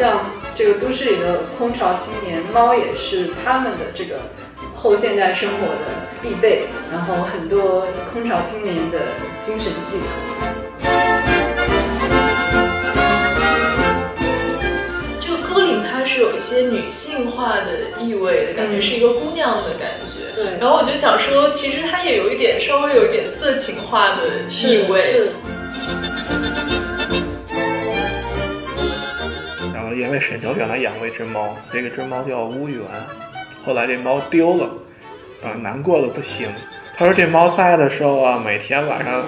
像这个都市里的空巢青年，猫也是他们的这个后现代生活的必备，然后很多空巢青年的精神寄托。这个歌里它是有一些女性化的意味的感觉，是一个姑娘的感觉。对然后我就想说，其实它也有一点稍微有一点色情化的意味。是然因为沈哲原来养过一只猫，这个只猫叫乌源，后来这猫丢了，啊，难过的不行。他说这猫在的时候啊，每天晚上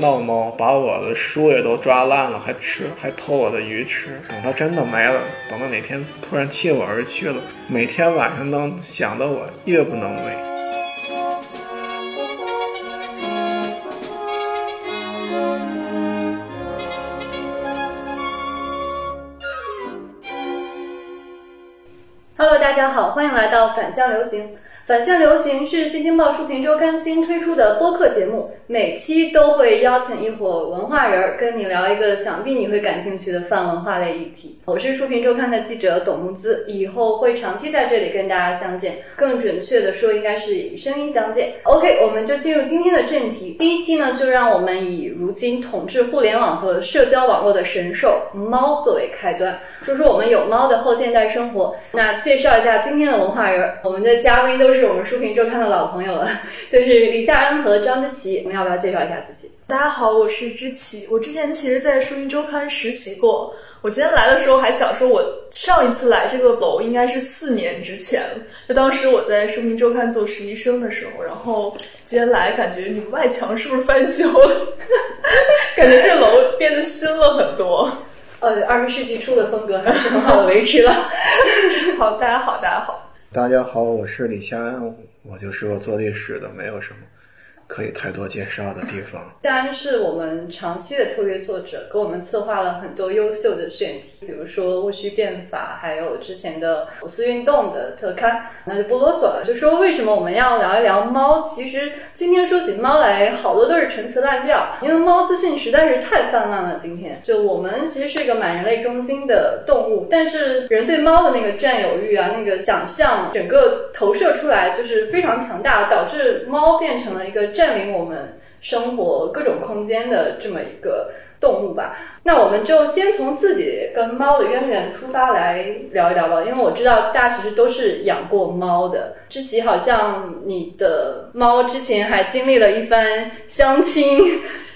闹猫，把我的书也都抓烂了，还吃，还偷我的鱼吃。等它真的没了，等到哪天突然弃我而去了，每天晚上都想得我夜不能寐。好，欢迎来到反向流行。反向流行是新京报书评周刊新推出的播客节目，每期都会邀请一伙文化人儿跟你聊一个想必你会感兴趣的泛文化类议题。我是书评周刊的记者董木姿，以后会长期在这里跟大家相见，更准确的说，应该是以声音相见。OK，我们就进入今天的正题。第一期呢，就让我们以如今统治互联网和社交网络的神兽猫作为开端，说说我们有猫的后现代生活。那介绍一下今天的文化人，我们的嘉宾都是我们书评周刊的老朋友了，就是李夏恩和张之琪。我们要不要介绍一下自己？大家好，我是之琪。我之前其实，在书评周刊实习过。我今天来的时候还想说，我上一次来这个楼应该是四年之前，就当时我在书评周刊做实习生的时候。然后今天来，感觉你们外墙是不是翻修了？感觉这楼变得新了很多。呃，二十世纪初的风格还是很好的维持了。好，大家好，大家好。大家好，我是李夏安，我就是个做历史的，没有什么可以太多介绍的地方。夏安是我们长期的特约作者，给我们策划了很多优秀的选题，比如说戊戌变法，还有之前的五四运动的特刊。那就不啰嗦了，就说为什么我们要聊一聊猫？其实今天说起猫来，好多都是陈词滥调，因为猫资讯实在是太泛滥了。今天就我们其实是一个满人类中心的动物，但是人对猫的那个占有欲啊，那个想象，整个投射出来就是非常强大，导致猫变成了一个占领我们生活各种空间的这么一个动物吧。那我们就先从自己跟猫的渊源出发来聊一聊吧，因为我知道大家其实都是养过猫的。知琪好像你的猫之前还经历了一番相亲、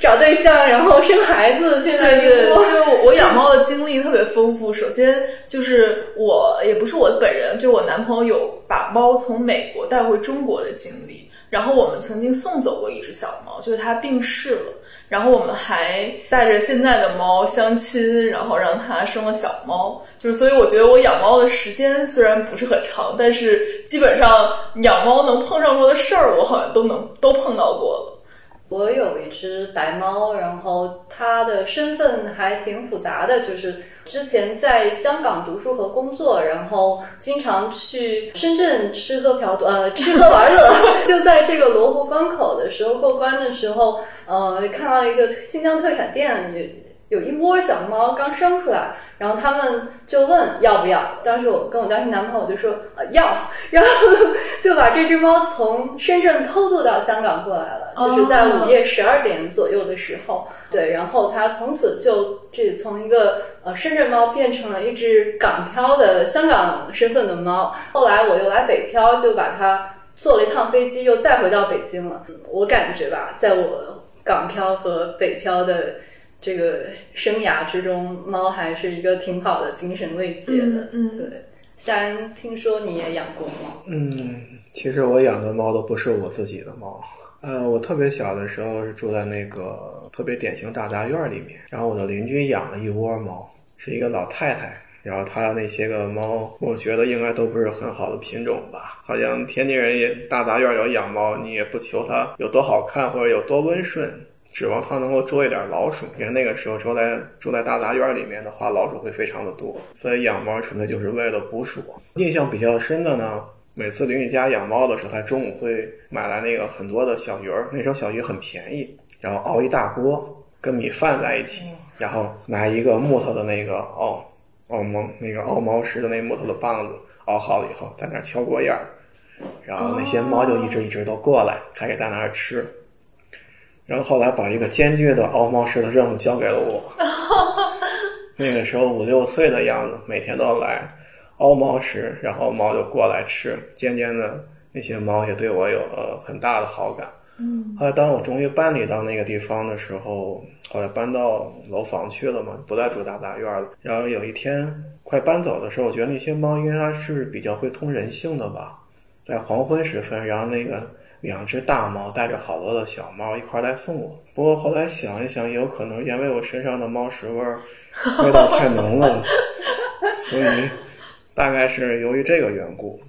找对象，然后生孩子，现在对对，就 我养猫的经历特别丰富。首先就是我也不是我本人，就我男朋友有把猫从美国带回中国的经历。然后我们曾经送走过一只小猫，就是它病逝了。然后我们还带着现在的猫相亲，然后让它生了小猫。就是所以我觉得我养猫的时间虽然不是很长，但是基本上养猫能碰上过的事儿，我好像都能都碰到过了。我有一只白猫，然后它的身份还挺复杂的，就是之前在香港读书和工作，然后经常去深圳吃喝嫖赌，呃，吃喝玩乐。就在这个罗湖关口的时候过关的时候，呃，看到一个新疆特产店，有有一窝小猫刚生出来，然后他们就问要不要。当时我跟我当时男朋友就说呃要，然后就把这只猫从深圳偷渡到香港过来了，就是在午夜十二点左右的时候，对，然后它从此就这从一个呃深圳猫变成了一只港漂的香港身份的猫。后来我又来北漂，就把它坐了一趟飞机又带回到北京了。我感觉吧，在我港漂和北漂的。这个生涯之中，猫还是一个挺好的精神慰藉的。嗯，对。夏安，听说你也养过猫？嗯，其实我养的猫都不是我自己的猫。呃，我特别小的时候是住在那个特别典型大杂院里面，然后我的邻居养了一窝猫，是一个老太太。然后她那些个猫，我觉得应该都不是很好的品种吧。好像天津人也大杂院有养猫，你也不求它有多好看或者有多温顺。指望它能够捉一点老鼠，因为那个时候住在住在大杂院里面的话，老鼠会非常的多，所以养猫纯粹就是为了捕鼠。印象比较深的呢，每次邻居家养猫的时候，他中午会买来那个很多的小鱼儿，那时候小鱼很便宜，然后熬一大锅，跟米饭在一起，然后拿一个木头的那个熬熬猫那个熬猫食的那木头的棒子熬好了以后，在那儿敲锅沿儿，然后那些猫就一只一只都过来，开始在那儿吃。然后后来把一个艰巨的熬猫式的任务交给了我，那个时候五六岁的样子，每天都来熬猫食，然后猫就过来吃。渐渐的，那些猫也对我有了很大的好感。嗯后来当我终于搬离到那个地方的时候，后来搬到楼房去了嘛，不再住大杂院了。然后有一天快搬走的时候，我觉得那些猫应该它是比较会通人性的吧。在黄昏时分，然后那个两只大猫带着好多的小猫一块儿来送我。不过后来想一想，也有可能因为我身上的猫屎味儿 味道太浓了，所以大概是由于这个缘故。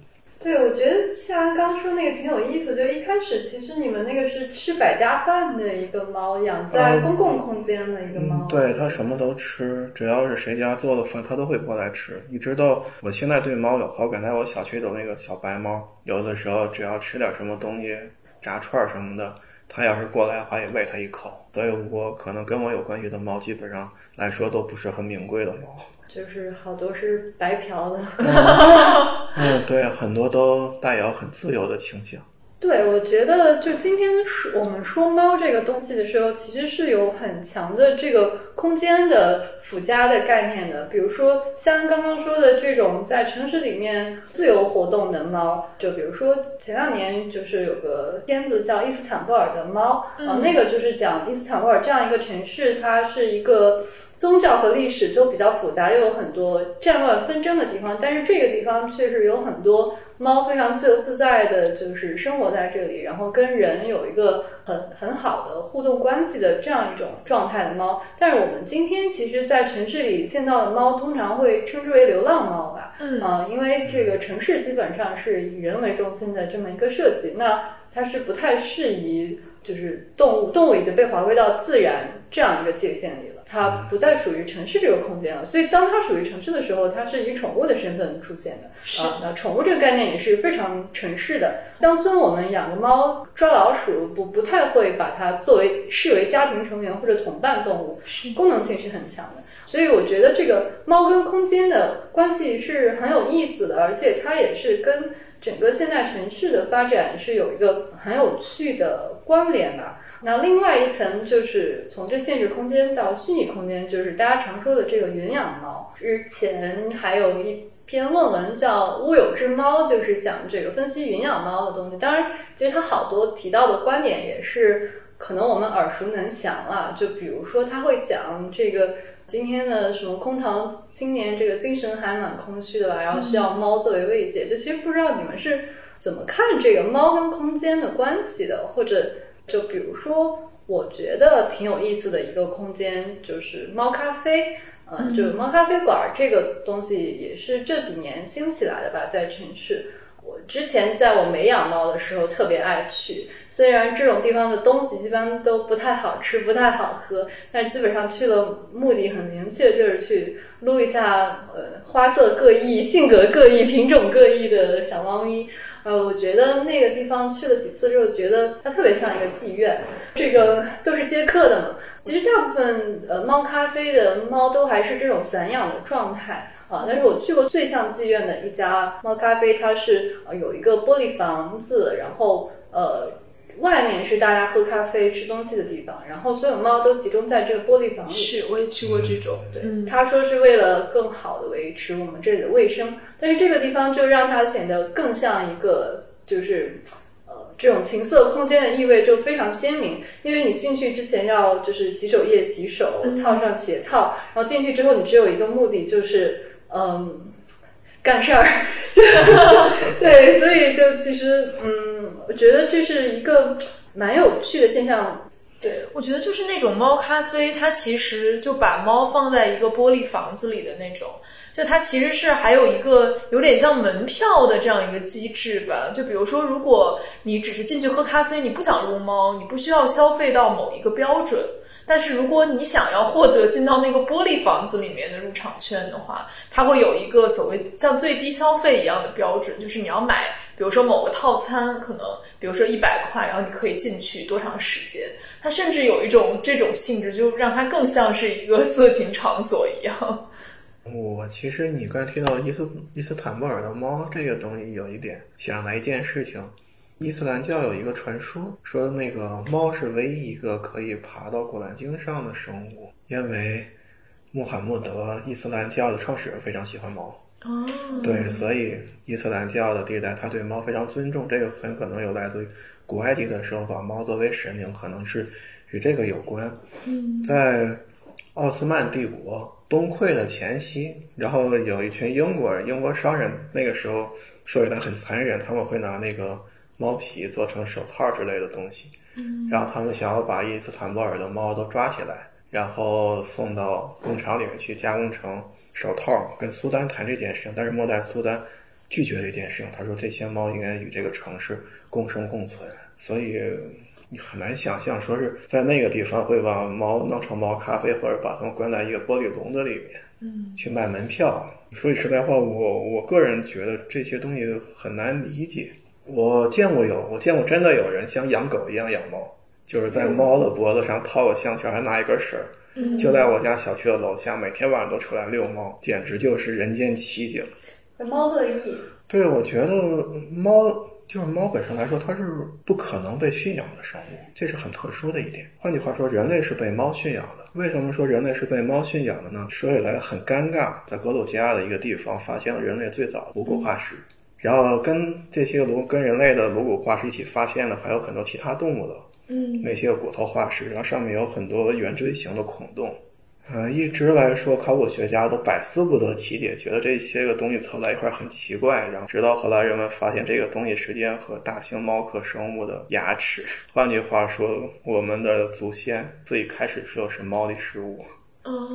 对，我觉得像刚说那个挺有意思，就一开始其实你们那个是吃百家饭的一个猫，养在公共空间的一个猫。嗯，对，它什么都吃，只要是谁家做的饭，它都会过来吃。一直到我现在对猫有好感，在我小区有那个小白猫，有的时候只要吃点什么东西，炸串儿什么的，它要是过来的话，也喂它一口。所以我可能跟我有关系的猫，基本上来说都不是很名贵的猫。就是好多是白嫖的。嗯，对，很多都带有很自由的倾向。对，我觉得就今天说我们说猫这个东西的时候，其实是有很强的这个空间的附加的概念的。比如说像刚刚说的这种在城市里面自由活动的猫，就比如说前两年就是有个片子叫《伊斯坦布尔的猫》啊，那个就是讲伊斯坦布尔这样一个城市，它是一个。宗教和历史都比较复杂，又有很多战乱纷争的地方，但是这个地方确实有很多猫非常自由自在的，就是生活在这里，然后跟人有一个很很好的互动关系的这样一种状态的猫。但是我们今天其实，在城市里见到的猫，通常会称之为流浪猫吧？嗯啊、因为这个城市基本上是以人为中心的这么一个设计，那它是不太适宜就是动物，动物已经被划归到自然这样一个界限里了。它不再属于城市这个空间了，所以当它属于城市的时候，它是以宠物的身份出现的啊。那宠物这个概念也是非常城市的。乡村我们养个猫抓老鼠，不不太会把它作为视为家庭成员或者同伴动物，功能性是很强的。所以我觉得这个猫跟空间的关系是很有意思的，而且它也是跟整个现代城市的发展是有一个很有趣的关联那另外一层就是从这现实空间到虚拟空间，就是大家常说的这个云养猫。之前还有一篇论文叫《乌有之猫》，就是讲这个分析云养猫的东西。当然，其实它好多提到的观点也是可能我们耳熟能详了。就比如说，他会讲这个今天的什么空巢青年，这个精神还蛮空虚的吧，然后需要猫作为慰藉。就其实不知道你们是怎么看这个猫跟空间的关系的，或者。就比如说，我觉得挺有意思的一个空间就是猫咖啡，呃，就是猫咖啡馆这个东西也是这几年兴起来的吧，在城市。我之前在我没养猫的时候特别爱去，虽然这种地方的东西一般都不太好吃、不太好喝，但基本上去了目的很明确，就是去撸一下呃花色各异、性格各异、品种各异的小猫咪。呃，我觉得那个地方去了几次之后，觉得它特别像一个妓院，这个都是接客的嘛。其实大部分呃猫咖啡的猫都还是这种散养的状态啊，但是我去过最像妓院的一家猫咖啡，它是呃有一个玻璃房子，然后呃。外面是大家喝咖啡、吃东西的地方，然后所有猫都集中在这个玻璃房里。是，我也去过这种。对，嗯他说是为了更好的维持我们这里的卫生，但是这个地方就让它显得更像一个就是。呃，这种情色空间的意味就非常鲜明，因为你进去之前要就是洗手液洗手，套上鞋套，然后进去之后你只有一个目的就是嗯干事儿，对，所以就其实嗯，我觉得这是一个蛮有趣的现象。对，我觉得就是那种猫咖啡，它其实就把猫放在一个玻璃房子里的那种，就它其实是还有一个有点像门票的这样一个机制吧。就比如说，如果你只是进去喝咖啡，你不想撸猫，你不需要消费到某一个标准。但是如果你想要获得进到那个玻璃房子里面的入场券的话，它会有一个所谓像最低消费一样的标准，就是你要买，比如说某个套餐，可能比如说一百块，然后你可以进去多长时间。它甚至有一种这种性质，就让它更像是一个色情场所一样。我其实你刚才提到伊斯伊斯坦布尔的猫这个东西，有一点想来一件事情。伊斯兰教有一个传说，说那个猫是唯一一个可以爬到古兰经上的生物，因为穆罕默德伊斯兰教的创始人非常喜欢猫。哦，对，所以伊斯兰教的地带，他对猫非常尊重。这个很可能有来自于古埃及的时候把猫作为神明，可能是与这个有关。嗯在奥斯曼帝国崩溃的前夕，然后有一群英国人、英国商人，那个时候说起来很残忍，他们会拿那个猫皮做成手套之类的东西，嗯然后他们想要把伊斯坦布尔的猫都抓起来，然后送到工厂里面去加工成手套，跟苏丹谈这件事情，但是莫代苏丹拒绝这件事情，他说这些猫应该与这个城市共生共存，所以你很难想象说是在那个地方会把猫弄成猫咖啡，或者把它们关在一个玻璃笼子里面嗯去卖门票。说句实在话，我我个人觉得这些东西很难理解。我见过有，我见过真的有人像养狗一样养猫，就是在猫的脖子上套个项圈，还拿一根绳儿，嗯，就在我家小区的楼下，每天晚上都出来遛猫，简直就是人间奇景。猫乐意，对，我觉得猫就是猫本身来说，它是不可能被驯养的生物，这是很特殊的一点。换句话说，人类是被猫驯养的。为什么说人类是被猫驯养的呢？说起来很尴尬，在格鲁吉亚的一个地方发现了人类最早的无骨化石，然后跟这些颅跟人类的颅骨化石一起发现的还有很多其他动物的嗯那些骨头化石，然后上面有很多圆锥形的孔洞。呃，一直来说，考古学家都百思不得其解，觉得这些个东西凑在一块儿很奇怪。然后直到后来人们发现这个东西时间和大型猫科生物的牙齿。换句话说，我们的祖先最开始时候是猫的食物。哦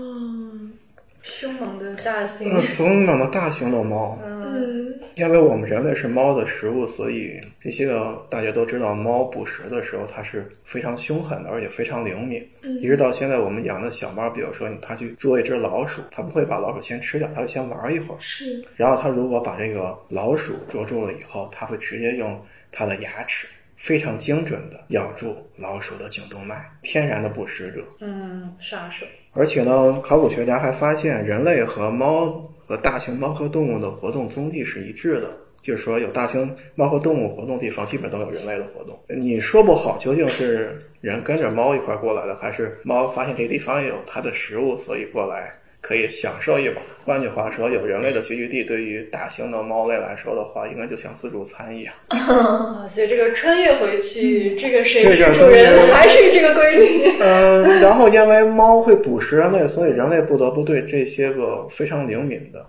凶猛的大型那，凶猛的大型的猫，嗯，嗯因为我们人类是猫的食物，所以这些个大家都知道，猫捕食的时候它是非常凶狠的，而且非常灵敏。嗯一直到现在，我们养的小猫，比如说它去捉一只老鼠，它不会把老鼠先吃掉，它会先玩一会儿。是然后它如果把这个老鼠捉住了以后，它会直接用它的牙齿非常精准的咬住老鼠的颈动脉，天然的捕食者。嗯，杀手，而且呢，考古学家还发现，人类和猫和大型猫科动物的活动踪迹是一致的，就是说有大型猫科动物活动地方，基本都有人类的活动。你说不好究竟是人跟着猫一块过来的，还是猫发现这个地方也有它的食物，所以过来可以享受一把。换句话说，有人类的聚居地，对于大型的猫类来说的话，应该就像自助餐一样。啊，所以这个穿越回去，这个谁这个是主人还是这个规律？嗯，然后因为猫会捕食人类，所以人类不得不对这些个非常灵敏的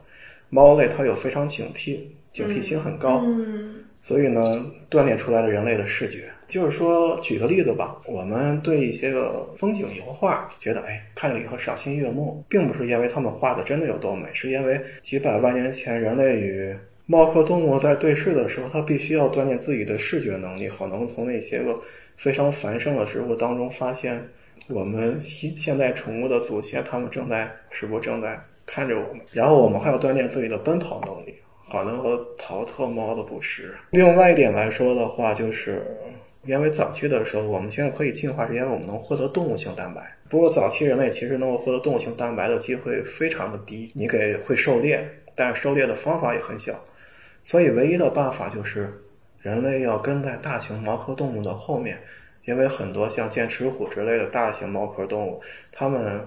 猫类，它有非常警惕、警惕心很高。嗯所以呢，锻炼出来了人类的视觉。就是说，举个例子吧，我们对一些个风景油画觉得，哎，看了以后赏心悦目，并不是因为他们画的真的有多美，是因为几百万年前人类与猫科动物在对视的时候，它必须要锻炼自己的视觉能力，好能从那些个非常繁盛的植物当中发现我们现现代宠物的祖先，他们正在是不是正在看着我们，然后我们还要锻炼自己的奔跑能力。好能够逃脱猫的捕食。另外一点来说的话，就是因为早期的时候，我们现在可以进化，是因为我们能获得动物性蛋白。不过早期人类其实能够获得动物性蛋白的机会非常的低，你给会狩猎，但是狩猎的方法也很小，所以唯一的办法就是人类要跟在大型猫科动物的后面，因为很多像剑齿虎之类的大型猫科动物，它们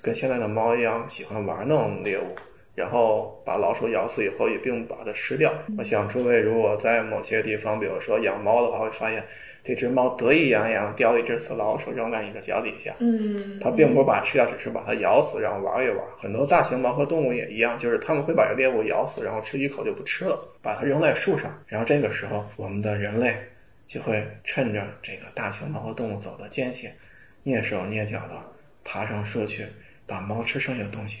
跟现在的猫一样喜欢玩弄猎物。然后把老鼠咬死以后，也并不把它吃掉。我想诸位如果在某些地方，比如说养猫的话，会发现这只猫得意洋洋叼了一只死老鼠扔在你的脚底下，嗯，它并不是把它吃掉，只是把它咬死，然后玩一玩。很多大型猫和动物也一样，就是它们会把这猎物咬死，然后吃几口就不吃了，把它扔在树上。然后这个时候，我们的人类就会趁着这个大型猫和动物走的间隙，蹑手蹑脚的爬上树去，把猫吃剩下的东西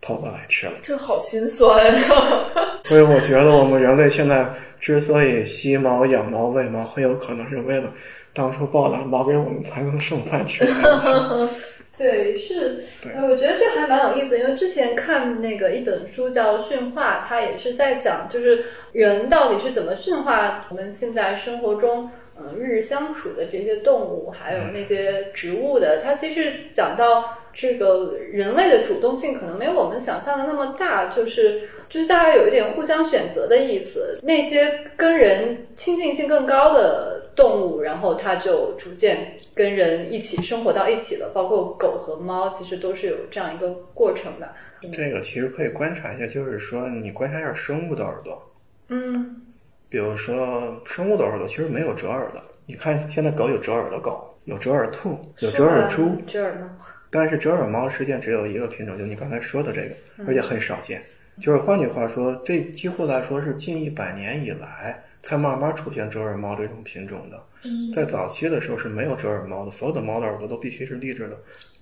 偷过来吃了。这好心酸啊！所以我觉得我们人类现在之所以吸毛、养毛、喂毛，很有可能是为了当初抱了毛给我们才能剩饭吃。对，是，呃，我觉得这还蛮有意思，因为之前看那个一本书叫《驯化》，它也是在讲，就是人到底是怎么驯化我们现在生活中嗯日日相处的这些动物，还有那些植物的，它其实讲到这个人类的主动性可能没有我们想象的那么大，就是就是大家有一点互相选择的意思。那些跟人亲近性更高的动物，然后它就逐渐跟人一起生活到一起了，包括狗和猫，其实都是有这样一个过程的。这个其实可以观察一下，就是说你观察一下生物的耳朵，嗯比如说生物的耳朵其实没有折耳的。你看现在狗有折耳的狗，有折耳兔，有折耳猪，折耳猫。但是折耳猫实际上只有一个品种，就你刚才说的这个，而且很少见。就是换句话说，这几乎来说是近一百年以来才慢慢出现折耳猫这种品种的。嗯在早期的时候是没有折耳猫的，所有的猫的耳朵都必须是立着的。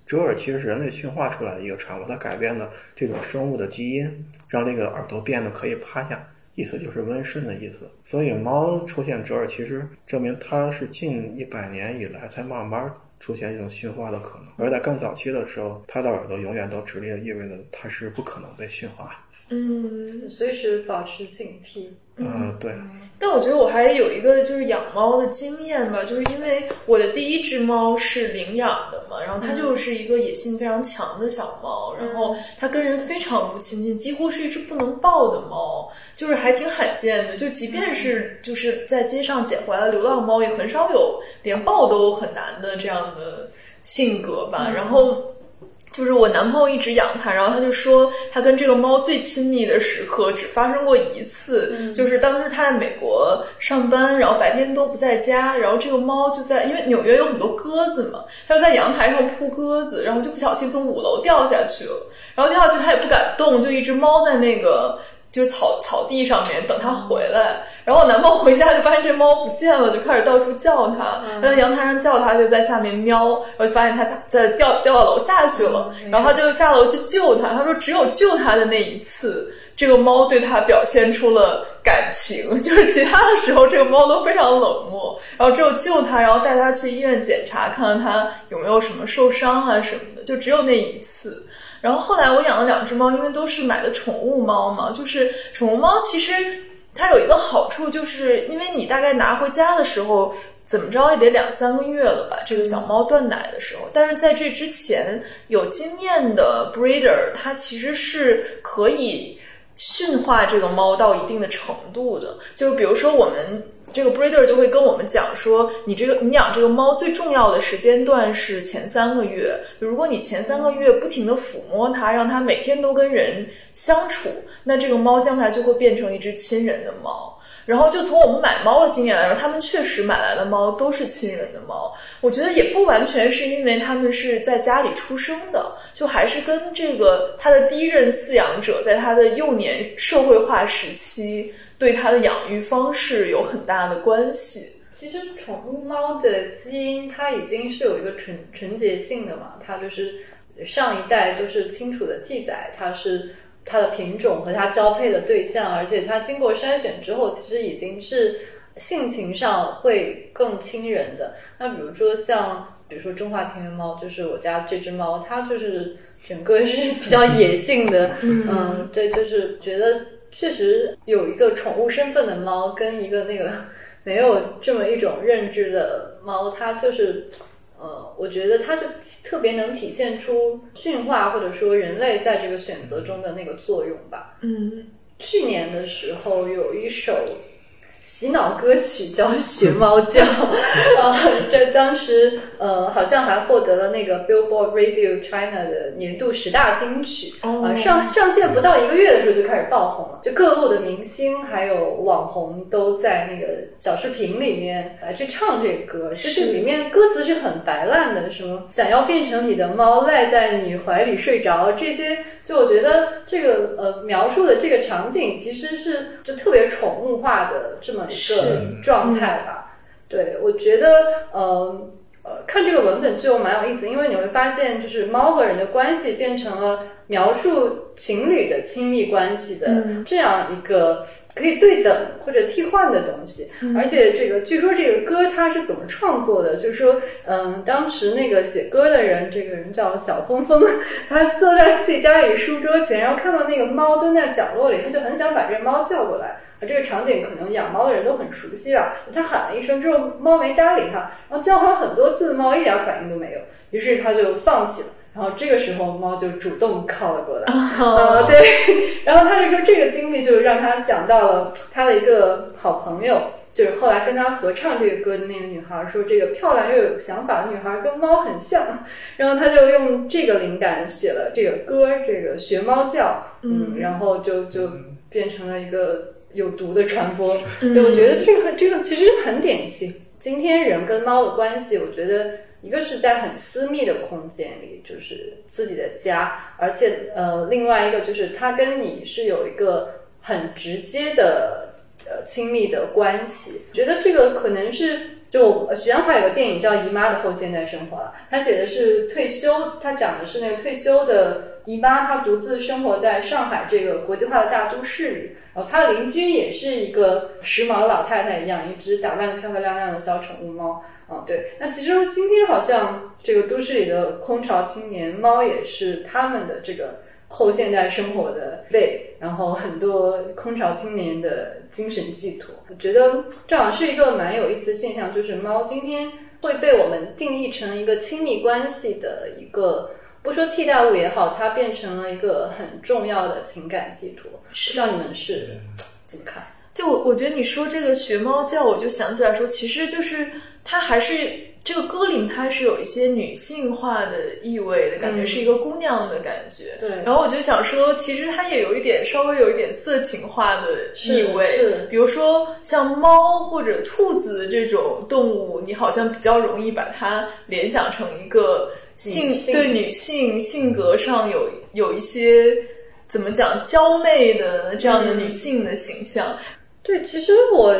折耳其实是人类驯化出来的一个产物，它改变了这种生物的基因，让这个耳朵变得可以趴下，意思就是温顺的意思。所以猫出现折耳，其实证明它是近一百年以来才慢慢出现一种驯化的可能。而在更早期的时候，它的耳朵永远都直立，意味着它是不可能被驯化。嗯，随时保持警惕。嗯，对。但我觉得我还有一个就是养猫的经验吧，就是因为我的第一只猫是领养的嘛，然后它就是一个野性非常强的小猫，然后它跟人非常不亲近，几乎是一只不能抱的猫，就是还挺罕见的。就即便是就是在街上捡回来的流浪猫，也很少有连抱都很难的这样的性格吧。然后。就是我男朋友一直养它，然后他就说他跟这个猫最亲密的时刻只发生过一次，嗯就是当时他在美国上班，然后白天都不在家，然后这个猫就在，因为纽约有很多鸽子嘛，它就在阳台上扑鸽子，然后就不小心从五楼掉下去了，然后掉下去它也不敢动，就一只猫在那个就草草地上面等它回来。然后我男朋友回家就发现这猫不见了，就开始到处叫它，嗯他在阳台上叫它，就在下面喵，然后就发现它在掉掉到楼下去了，嗯然后他就下楼去救它。他说只有救它的那一次，这个猫对他表现出了感情，就是其他的时候这个猫都非常冷漠，然后只有救它，然后带它去医院检查，看看它有没有什么受伤啊什么的，就只有那一次。然后后来我养了两只猫，因为都是买的宠物猫嘛，就是宠物猫其实它有一个好处，就是因为你大概拿回家的时候，怎么着也得两三个月了吧，这个小猫断奶的时候。但是在这之前，有经验的 breeder 它其实是可以驯化这个猫到一定的程度的，就比如说我们。这个 breeder 就会跟我们讲说，你这个你养这个猫最重要的时间段是前三个月。如果你前三个月不停的抚摸它，让它每天都跟人相处，那这个猫将来就会变成一只亲人的猫。然后就从我们买猫的经验来说，他们确实买来的猫都是亲人的猫。我觉得也不完全是因为他们是在家里出生的，就还是跟这个他的第一任饲养者在他的幼年社会化时期。对它的养育方式有很大的关系。其实宠物猫的基因它已经是有一个纯纯洁性的嘛，它就是上一代就是清楚的记载，它是它的品种和它交配的对象，而且它经过筛选之后，其实已经是性情上会更亲人的。那比如说像，比如说中华田园猫，就是我家这只猫，它就是整个是比较野性的，嗯，对，就是觉得。确实有一个宠物身份的猫，跟一个那个没有这么一种认知的猫，它就是，呃，我觉得它就特别能体现出驯化或者说人类在这个选择中的那个作用吧。嗯，去年的时候有一首洗脑歌曲叫《学猫叫》，啊，这当时呃好像还获得了那个 Billboard Radio China 的年度十大金曲。啊，上上线不到一个月的时候就开始爆红了，就各路的明星还有网红都在那个小视频里面来去唱这个歌。就是里面歌词是很白烂的，什么想要变成你的猫，赖在你怀里睡着，这些就我觉得这个呃描述的这个场景其实是就特别宠物化的这么一个状态吧。对，我觉得呃。呃，看这个文本就蛮有意思，因为你会发现，就是猫和人的关系变成了描述情侣的亲密关系的这样一个可以对等或者替换的东西。而且这个据说这个歌它是怎么创作的？就是说，嗯，当时那个写歌的人，这个人叫小峰峰，他坐在自己家里书桌前，然后看到那个猫蹲在角落里，他就很想把这猫叫过来。这个场景可能养猫的人都很熟悉吧。他喊了一声之后，猫没搭理他，然后叫唤很多次，猫一点反应都没有，于是他就放弃了。然后这个时候，猫就主动靠了过来。啊，对。然后他就说，这个经历就让他想到了他的一个好朋友。就是后来跟他合唱这个歌的那个女孩说，这个漂亮又有想法的女孩跟猫很像，然后他就用这个灵感写了这个歌，这个学猫叫，嗯，然后就就变成了一个有毒的传播。对，我觉得这个这个其实很典型。今天人跟猫的关系，我觉得一个是在很私密的空间里，就是自己的家，而且呃，另外一个就是他跟你是有一个很直接的。呃，亲密的关系，觉得这个可能是就许鞍华有个电影叫《姨妈的后现代生活》了，他写的是退休，他讲的是那个退休的姨妈，她独自生活在上海这个国际化的大都市里，然后她的邻居也是一个时髦的老太太一样，一只打扮的漂漂亮亮的小宠物猫。啊，对，那其实今天好像这个都市里的空巢青年猫也是他们的这个。后现代生活的累，然后很多空巢青年的精神寄托，我觉得这好像是一个蛮有意思的现象，就是猫今天会被我们定义成一个亲密关系的一个，不说替代物也好，它变成了一个很重要的情感寄托。不知道你们是怎么看？就我我觉得你说这个学猫叫，我就想起来说，其实就是它还是。这个歌林它是有一些女性化的意味的感觉，是一个姑娘的感觉。对。然后我就想说，其实它也有一点稍微有一点色情化的意味。是。比如说像猫或者兔子这种动物，你好像比较容易把它联想成一个性对女性性格上有有一些怎么讲娇媚的这样的女性的形象。对，其实我。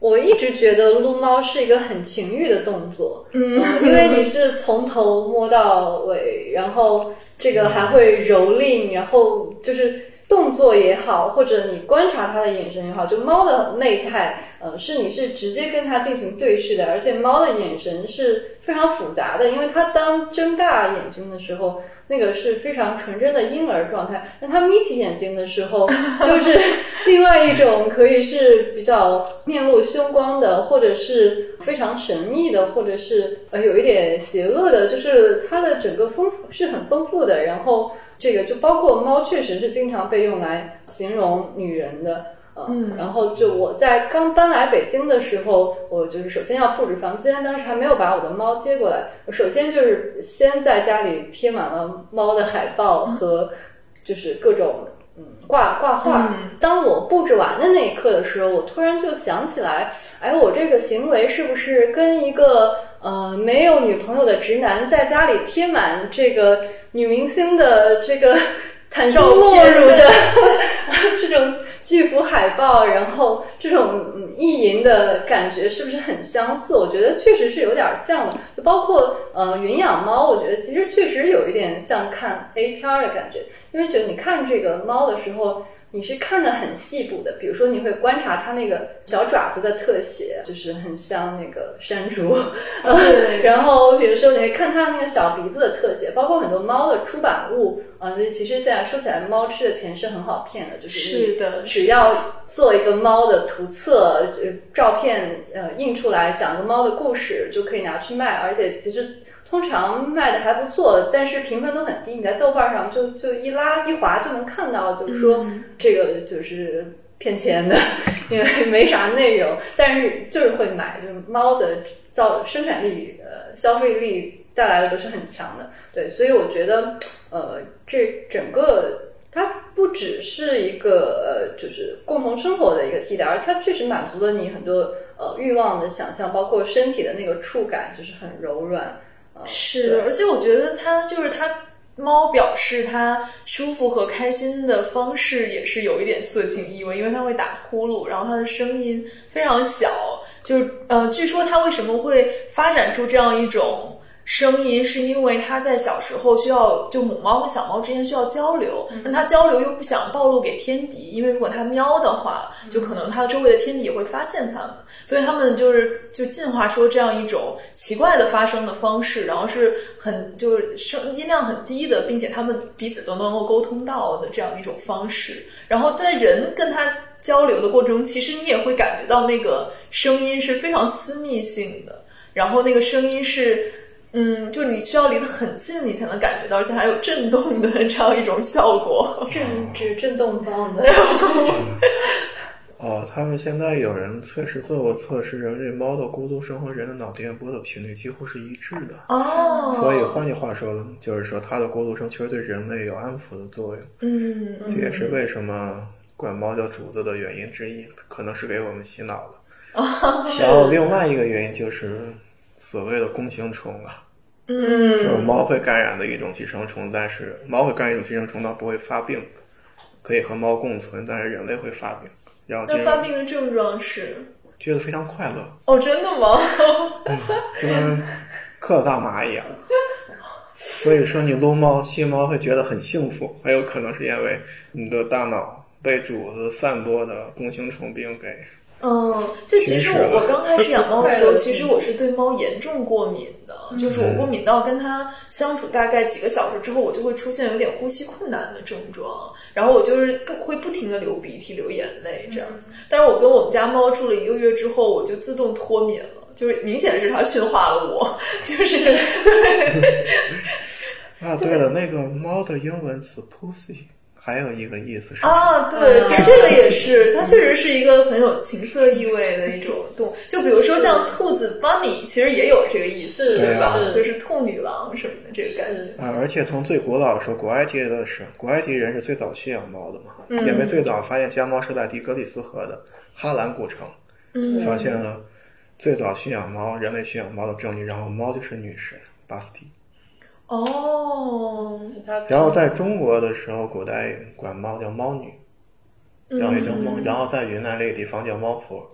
我一直觉得撸猫是一个很情欲的动作，嗯，因为你是从头摸到尾，然后这个还会蹂躏，然后就是动作也好，或者你观察它的眼神也好，就猫的内态，呃，是你是直接跟它进行对视的，而且猫的眼神是非常复杂的，因为它当睁大眼睛的时候。那个是非常纯真的婴儿状态，那他眯起眼睛的时候，就是 另外一种可以是比较面露凶光的，或者是非常神秘的，或者是呃有一点邪恶的，就是它的整个丰富是很丰富的。然后这个就包括猫，确实是经常被用来形容女人的。嗯，然后就我在刚搬来北京的时候，我就是首先要布置房间，当时还没有把我的猫接过来。我首先就是先在家里贴满了猫的海报和就是各种嗯挂挂画。当我布置完的那一刻的时候，我突然就想起来，哎，我这个行为是不是跟一个呃没有女朋友的直男在家里贴满这个女明星的这个袒胸露乳的 这种。巨幅海报，然后这种意淫的感觉是不是很相似？我觉得确实是有点像的，就包括呃云养猫，我觉得其实确实有一点像看 A 片的感觉，因为觉得你看这个猫的时候。你是看的很细部的，比如说你会观察它那个小爪子的特写，就是很像那个山竹，然后比如说你会看它那个小鼻子的特写，包括很多猫的出版物，啊，其实现在说起来，猫吃的钱是很好骗的，就是是的，只要做一个猫的图册，照片呃印出来，讲个猫的故事就可以拿去卖，而且其实。通常卖的还不错，但是评分都很低。你在豆瓣上就就一拉一划就能看到，就是说这个就是骗钱的，因为没啥内容，但是就是会买。就是猫的造生产力、呃消费力带来的都是很强的。对，所以我觉得，呃，这整个它不只是一个呃，就是共同生活的一个替代，而它确实满足了你很多呃欲望的想象，包括身体的那个触感，就是很柔软。是，而且我觉得它就是它猫表示它舒服和开心的方式也是有一点色情意味，因为它会打呼噜，然后它的声音非常小，就是呃，据说它为什么会发展出这样一种声音，是因为它在小时候需要就母猫和小猫之间需要交流，但它交流又不想暴露给天敌，因为如果它喵的话，就可能它周围的天敌也会发现它们，所以它们就是就进化出这样一种奇怪的发声的方式，然后是很就是声音量很低的，并且它们彼此都能够沟通到的这样一种方式，然后在人跟它。交流的过程中，其实你也会感觉到那个声音是非常私密性的，然后那个声音是，嗯，就你需要离得很近，你才能感觉到，而且还有震动的这样一种效果，震指震动棒的。哦，他们现在有人确实做过测试，人类猫的孤独声和人的脑电波的频率几乎是一致的。哦，所以换句话说，就是说它的孤独声确实对人类有安抚的作用。嗯，这也是为什么。管猫叫主子的原因之一，可能是给我们洗脑的。然后另外一个原因就是所谓的弓形虫啊，嗯，就是猫会感染的一种寄生虫，但是猫会感染一种寄生虫，它不会发病，可以和猫共存，但是人类会发病。然后那发病的症状是觉得非常快乐。哦，真的吗？就跟嗑大麻一样。所以说，你撸猫、吸猫会觉得很幸福，很有可能是因为你的大脑。被主子散播的弓形虫病给嗯，就其实我我刚开始养猫的时候，其实我是对猫严重过敏的，就是我过敏到跟它相处大概几个小时之后，我就会出现有点呼吸困难的症状，然后我就是不会不停的流鼻涕、流眼泪这样子。但是我跟我们家猫住了一个月之后，我就自动脱敏了，就是明显是它驯化了我，就是啊，对了，那个猫的英文词 pussy。还有一个意思是啊，对，其实这个也是，它确实是一个很有情色意味的一种动物。就比如说像兔子 bunny，其实也有这个意思，对吧？就是兔女郎什么的这个感觉啊。而且从最古老说，古埃及的是古埃及人是最早驯养猫的嘛，因为最早发现家猫是在底格里斯河的哈兰古城，嗯发现了最早驯养猫，人类驯养猫的证据，然后猫就是女神巴斯蒂。哦，然后在中国的时候，古代管猫叫猫女，然后也叫猫，然后在云南那个地方叫猫婆。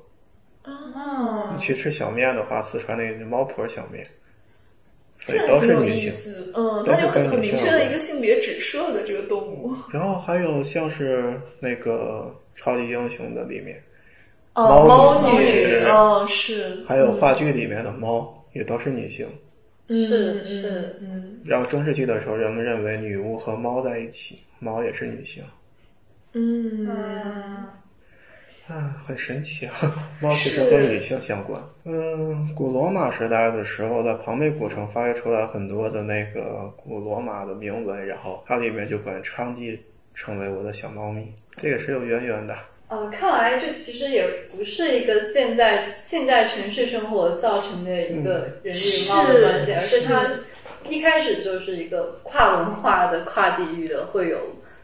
啊，去吃小面的话，四川那个猫婆小面，所以都是女性。嗯，都是很很明确的一个性别指涉的这个动物。然后还有像是那个超级英雄的里面，猫女，哦是，还有话剧里面的猫也都是女性。是是嗯，然后中世纪的时候，人们认为女巫和猫在一起，猫也是女性。嗯，啊，很神奇啊！猫其实和女性相关。嗯，古罗马时代的时候，在庞贝古城发掘出来很多的那个古罗马的铭文，然后它里面就管娼妓称为我的小猫咪，这个是有渊源的。呃，看来这其实也不是一个现在现在城市生活造成的一个人与猫的关系，而是它一开始就是一个跨文化的、跨地域的，会有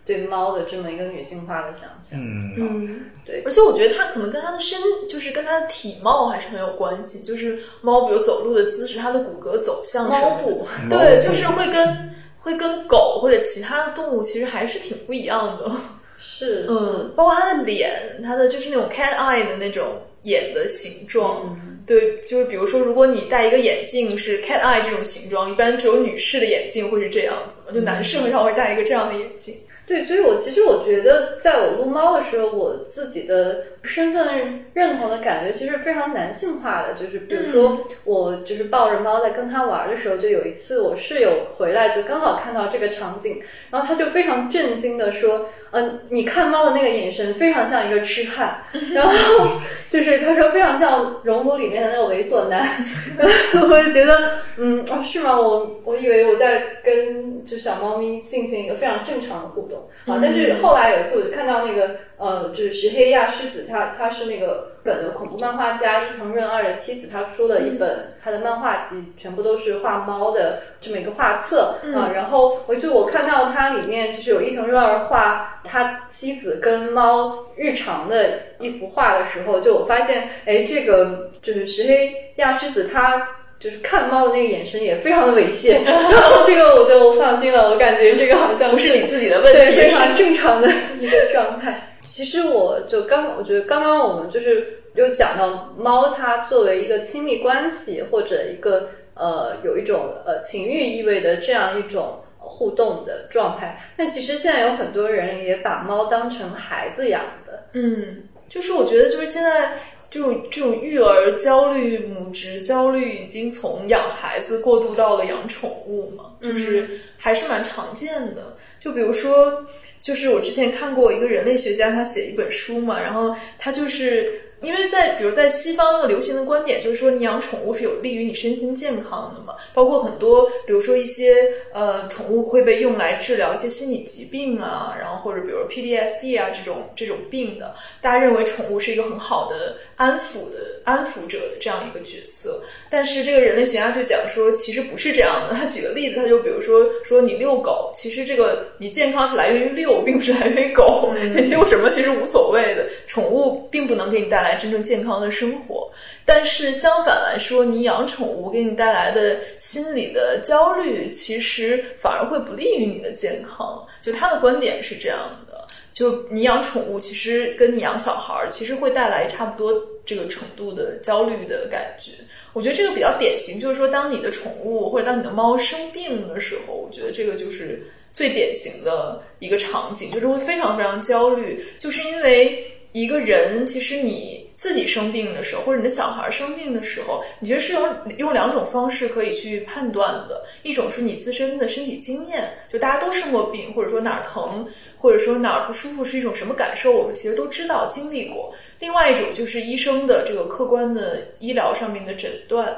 对猫的这么一个女性化的想象。嗯嗯，对。而且我觉得它可能跟它的身，就是跟它的体貌还是很有关系。就是猫，比如走路的姿势，它的骨骼走向，猫步，对，就是会跟会跟狗或者其他的动物其实还是挺不一样的。是，嗯，包括他的脸，他的就是那种 cat eye 的那种眼的形状，对，就是比如说，如果你戴一个眼镜是 cat eye 这种形状，一般只有女士的眼镜会是这样子嘛，就男士很少会戴一个这样的眼镜。对，所以我其实我觉得，在我撸猫的时候，我自己的身份认同的感觉其实非常男性化的。就是比如说，我就是抱着猫在跟它玩的时候，就有一次我室友回来，就刚好看到这个场景，然后他就非常震惊的说：“嗯，你看猫的那个眼神非常像一个痴汉。”然后就是他说非常像《熔炉》里面的那个猥琐男。我就觉得，嗯，哦，是吗？我我以为我在跟就小猫咪进行一个非常正常的互动。啊！但是后来有一次，我就看到那个呃，就是石黑亚狮子，他他是那个本的恐怖漫画家伊藤润二的妻子，他出了一本他的漫画集，全部都是画猫的这么一个画册啊。然后我就我看到它里面就是有伊藤润二画他妻子跟猫日常的一幅画的时候，就我发现，哎，这个就是石黑亚狮子他。就是看猫的那个眼神也非常的猥亵，然后这个我就放心了，我感觉这个好像不是你自己的问题，对非常正常的一个状态。其实我就刚，我觉得刚刚我们就是有讲到猫，它作为一个亲密关系或者一个呃有一种呃情欲意味的这样一种互动的状态。但其实现在有很多人也把猫当成孩子养的，嗯，就是我觉得就是现在。这种这种育儿焦虑、母职焦虑，已经从养孩子过渡到了养宠物嘛，就是还是蛮常见的。就比如说，就是我之前看过一个人类学家，他写一本书嘛，然后他就是。因为在比如在西方的流行的观点就是说，你养宠物是有利于你身心健康的嘛，包括很多，比如说一些呃宠物会被用来治疗一些心理疾病啊，然后或者比如 PDSD 啊这种这种病的，大家认为宠物是一个很好的安抚的安抚者的这样一个角色。但是这个人类学家就讲说，其实不是这样的。他举个例子，他就比如说说你遛狗，其实这个你健康是来源于遛，并不是来源于狗。你遛什么其实无所谓的，宠物并不能给你带来真正健康的生活。但是相反来说，你养宠物给你带来的心理的焦虑，其实反而会不利于你的健康。就他的观点是这样的，就你养宠物，其实跟你养小孩儿，其实会带来差不多这个程度的焦虑的感觉。我觉得这个比较典型，就是说，当你的宠物或者当你的猫生病的时候，我觉得这个就是最典型的一个场景，就是会非常非常焦虑，就是因为一个人其实你自己生病的时候，或者你的小孩生病的时候，你觉得是用用两种方式可以去判断的，一种是你自身的身体经验，就大家都生过病，或者说哪儿疼，或者说哪儿不舒服是一种什么感受，我们其实都知道经历过。另外一种就是医生的这个客观的医疗上面的诊断。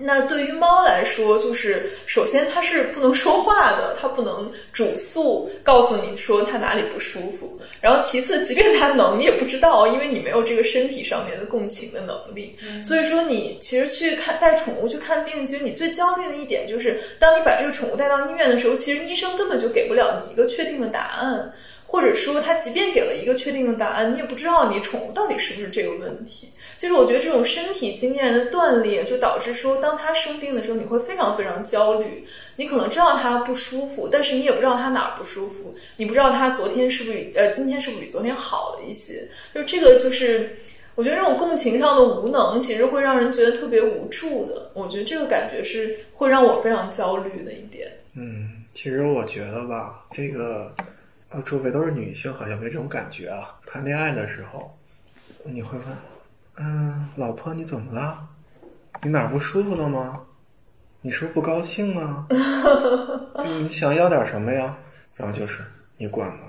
那对于猫来说，就是首先它是不能说话的，它不能主诉告诉你说它哪里不舒服。然后其次，即便它能，你也不知道，因为你没有这个身体上面的共情的能力。所以说，你其实去看带宠物去看病，其实你最焦虑的一点就是，当你把这个宠物带到医院的时候，其实医生根本就给不了你一个确定的答案。或者说，他即便给了一个确定的答案，你也不知道你宠物到底是不是这个问题。就是我觉得这种身体经验的断裂，就导致说，当他生病的时候，你会非常非常焦虑。你可能知道他不舒服，但是你也不知道他哪儿不舒服。你不知道他昨天是不是呃，今天是不是比昨天好了一些？就这个，就是我觉得这种共情上的无能，其实会让人觉得特别无助的。我觉得这个感觉是会让我非常焦虑的一点。嗯，其实我觉得吧，这个。呃，除非都是女性，好像没这种感觉啊。谈恋爱的时候，你会问：“嗯，老婆你怎么了？你哪不舒服了吗？你是不是不高兴啊？你想要点什么呀？”然后就是你管吗？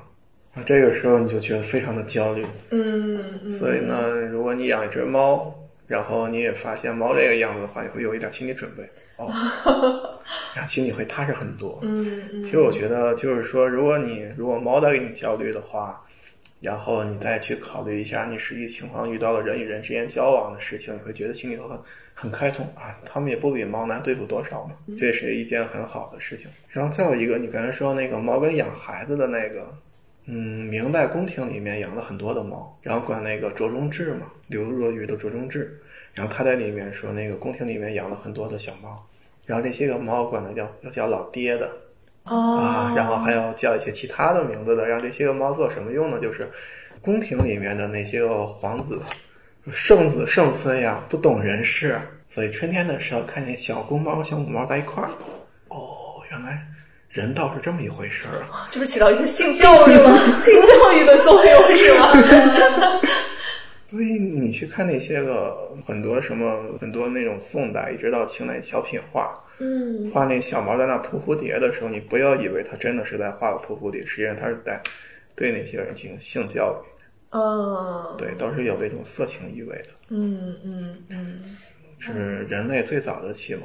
啊，这个时候你就觉得非常的焦虑。嗯。所以呢，如果你养一只猫，然后你也发现猫这个样子的话，你会有一点心理准备。哦，然后心里会踏实很多。嗯嗯。其实我觉得，就是说，如果你如果猫在给你焦虑的话，然后你再去考虑一下你实际情况遇到了人与人之间交往的事情，你会觉得心里头很很开通啊。他们也不比猫难对付多少嘛，这是一件很好的事情。然后再有一个，你刚才说那个猫跟养孩子的那个，嗯，明代宫廷里面养了很多的猫，然后管那个卓中志嘛，刘若愚的卓中志，然后他在里面说那个宫廷里面养了很多的小猫。然后那些个猫管的叫要叫老爹的，啊，然后还要叫一些其他的名字的。让这些个猫做什么用呢？就是宫廷里面的那些个皇子，圣子圣孙呀，不懂人事，所以春天的时候看见小公猫、小母猫在一块儿，哦，原来人道是这么一回事儿啊！这不起到一个性教育吗？性教育的作用是吗？所以你去看那些个很多什么很多那种宋代一直到清代小品画，嗯，画那小毛在那扑蝴蝶的时候，你不要以为他真的是在画个扑蝴蝶，实际上他是在对那些人进行性教育。哦，对，都是有这种色情意味的。嗯嗯嗯，是人类最早的启蒙。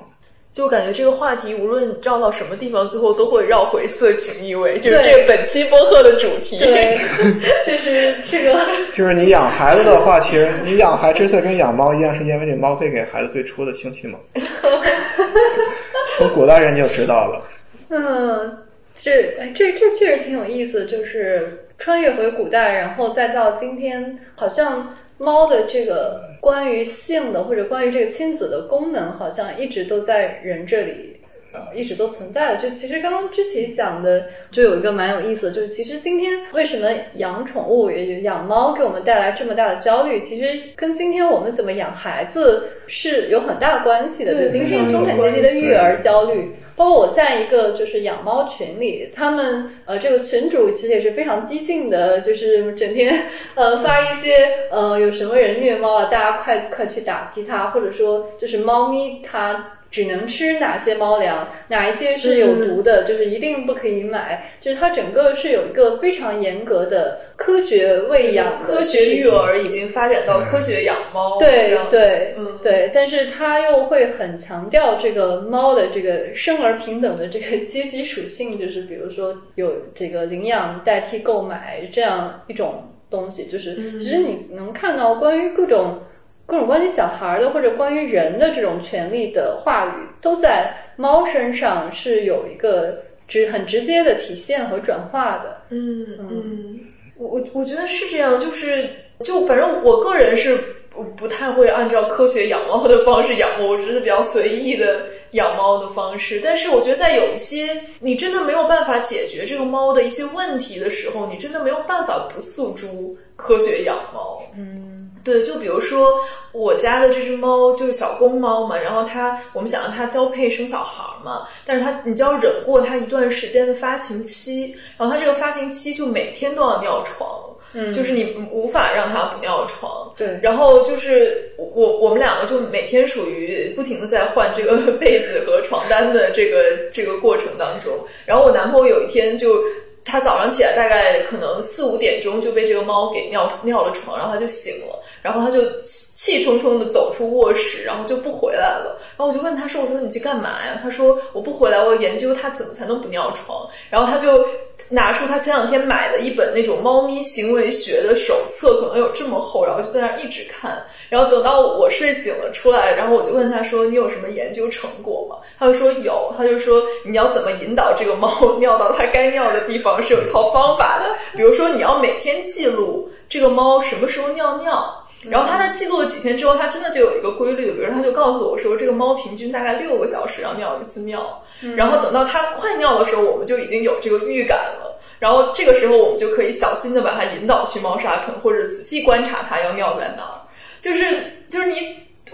就感觉这个话题无论绕到什么地方，最后都会绕回色情意味，就是这个本期播客的主题。对，就是这个。就是你养孩子的话，其实你养孩子跟养猫一样，是因为这猫可以给孩子最初的性启蒙。从古代人就知道了。嗯，这这这确实挺有意思，就是穿越回古代，然后再到今天，好像。猫的这个关于性的或者关于这个亲子的功能，好像一直都在人这里呃一直都存在的。就其实刚刚之前讲的，就有一个蛮有意思的，就是其实今天为什么养宠物，也就养猫给我们带来这么大的焦虑，其实跟今天我们怎么养孩子是有很大关系的。对就今天中产阶级的育儿焦虑。包括我在一个就是养猫群里，他们呃这个群主其实也是非常激进的，就是整天呃发一些呃有什么人虐猫了，大家快快去打击他，或者说就是猫咪它只能吃哪些猫粮，哪一些是有毒的，就是一定不可以买，就是它整个是有一个非常严格的科学喂养科学育儿已经发展到科学养猫，对对，嗯。对，但是它又会很强调这个猫的这个生而平等的这个阶级属性，就是比如说有这个领养代替购买这样一种东西，就是嗯。其实你能看到关于各种各种关于小孩的或者关于人的这种权利的话语，都在猫身上是有一个直很直接的体现和转化的。嗯嗯，我我我觉得是这样，就是就反正我个人是不不太会按照科学养猫的方式养猫，我只是比较随意的养猫的方式。但是我觉得在有一些你真的没有办法解决这个猫的一些问题的时候，你真的没有办法不诉诸科学养猫。嗯对，就比如说我家的这只猫就是小公猫嘛，然后它我们想让它交配生小孩嘛，但是它你就要忍过它一段时间的发情期，然后它这个发情期就每天都要尿床，嗯就是你无法让它不尿床。对然后就是我我们两个就每天属于不停的在换这个 被子和床单的这个这个过程当中，然后我男朋友有一天就。他早上起来大概可能四五点钟就被这个猫给尿尿了床，然后他就醒了，然后他就气冲冲的走出卧室，然后就不回来了。然后我就问他说：“我说你去干嘛呀？”他说：“我不回来，我研究它怎么才能不尿床。”然后他就拿出他前两天买的一本那种猫咪行为学的手册，可能有这么厚，然后就在那一直看。然后等到我睡醒了出来，然后我就问他说：“你有什么研究成果吗？”他就说有，他就说你要怎么引导这个猫尿到它该尿的地方是有一套方法的，比如说你要每天记录这个猫什么时候尿尿。然后他在记录了几天之后，他真的就有一个规律，比如他就告诉我说，这个猫平均大概六个小时要尿一次尿。然后等到它快尿的时候，我们就已经有这个预感了。然后这个时候，我们就可以小心的把它引导去猫砂盆，或者仔细观察它要尿在哪儿。就是就是你，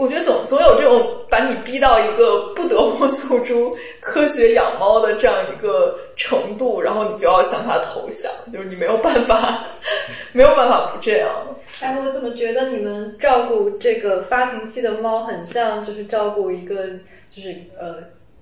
我觉得总总有这种把你逼到一个不得不诉诸科学养猫的这样一个程度，然后你就要向它投降，就是你没有办法，没有办法不这样。哎，我怎么觉得你们照顾这个发情期的猫，很像就是照顾一个就是呃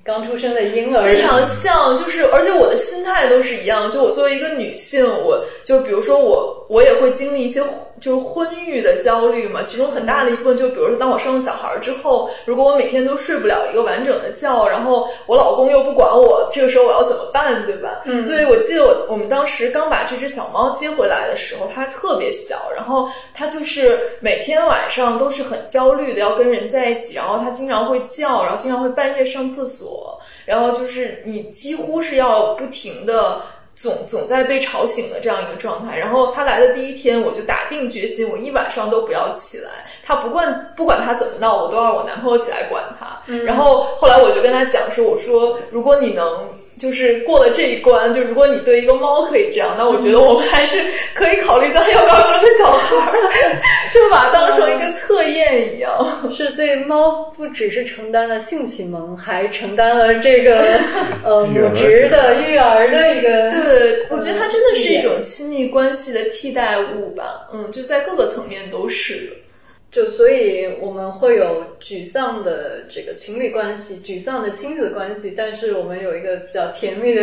刚出生的婴儿非常像，就是而且我的心态都是一样。就我作为一个女性，我就比如说我我也会经历一些就是婚育的焦虑嘛，其中很大的一部分就比如说当我生了小孩之后，如果我每天都睡不了一个完整的觉，然后我老公又不管我，这个时候我要怎么办，对吧？嗯所以我记得我我们当时刚把这只小猫接回来的时候，它特别小，然后它就是每天晚上都是很焦虑的要跟人在一起，然后它经常会叫，然后经常会半夜上厕所，然后就是你几乎是要不停的。总总在被吵醒的这样一个状态，然后他来的第一天，我就打定决心，我一晚上都不要起来。他不管不管他怎么闹，我都让我男朋友起来管他。然后后来我就跟他讲说，我说如果你能就是过了这一关，就如果你对一个猫可以这样，那我觉得我们还是可以考虑咱要不要生个小孩儿，就把它当成一个测验一样。是，所以猫不只是承担了性启蒙，还承担了这个 呃母职的育儿的一个。对，我觉得它真的是一种亲密关系的替代物吧。嗯，就在各个层面都是的。就所以我们会有沮丧的这个情侣关系，沮丧的亲子关系，但是我们有一个比较甜蜜的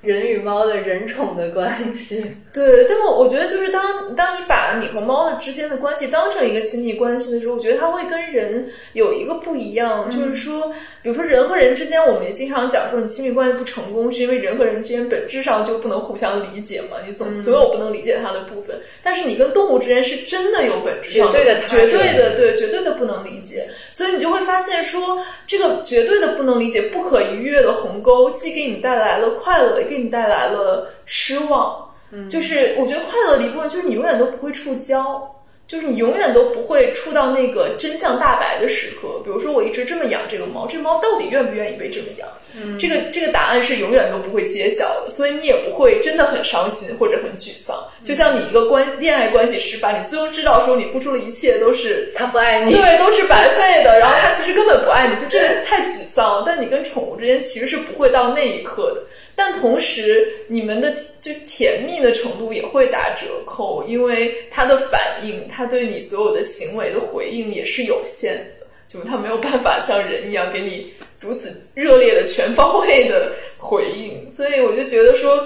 人与猫的人宠的关系。对，但我我觉得就是当当你把你和猫的之间的关系当成一个亲密关系的时候，我觉得它会跟人有一个不一样，就是说，比如说人和人之间，我们也经常讲说，你亲密关系不成功，是因为人和人之间本质上就不能互相理解嘛，你总总有不能理解它的部分。但是你跟动物之间是真的有本质上绝对的绝对的对。绝对的不能理解，所以你就会发现说，这个绝对的不能理解、不可逾越的鸿沟，既给你带来了快乐，也给你带来了失望。嗯。就是我觉得快乐的一部分就是你永远都不会触礁，就是你永远都不会触到那个真相大白的时刻。比如说，我一直这么养这个猫，这个猫到底愿不愿意被这么养？嗯这个这个答案是永远都不会揭晓的，所以你也不会真的很伤心或者很沮丧。就像你一个关恋爱关系失败，你最终知道说你付出的一切都是他不爱你，对，都是白费的。然后他其实根本不爱你，就真的 太沮丧了。但你跟宠物之间其实是不会到那一刻的。但同时，你们的就甜蜜的程度也会打折扣，因为他的反应，他对你所有的行为的回应也是有限的，就是它没有办法像人一样给你如此热烈的全方位的回应。所以我就觉得说，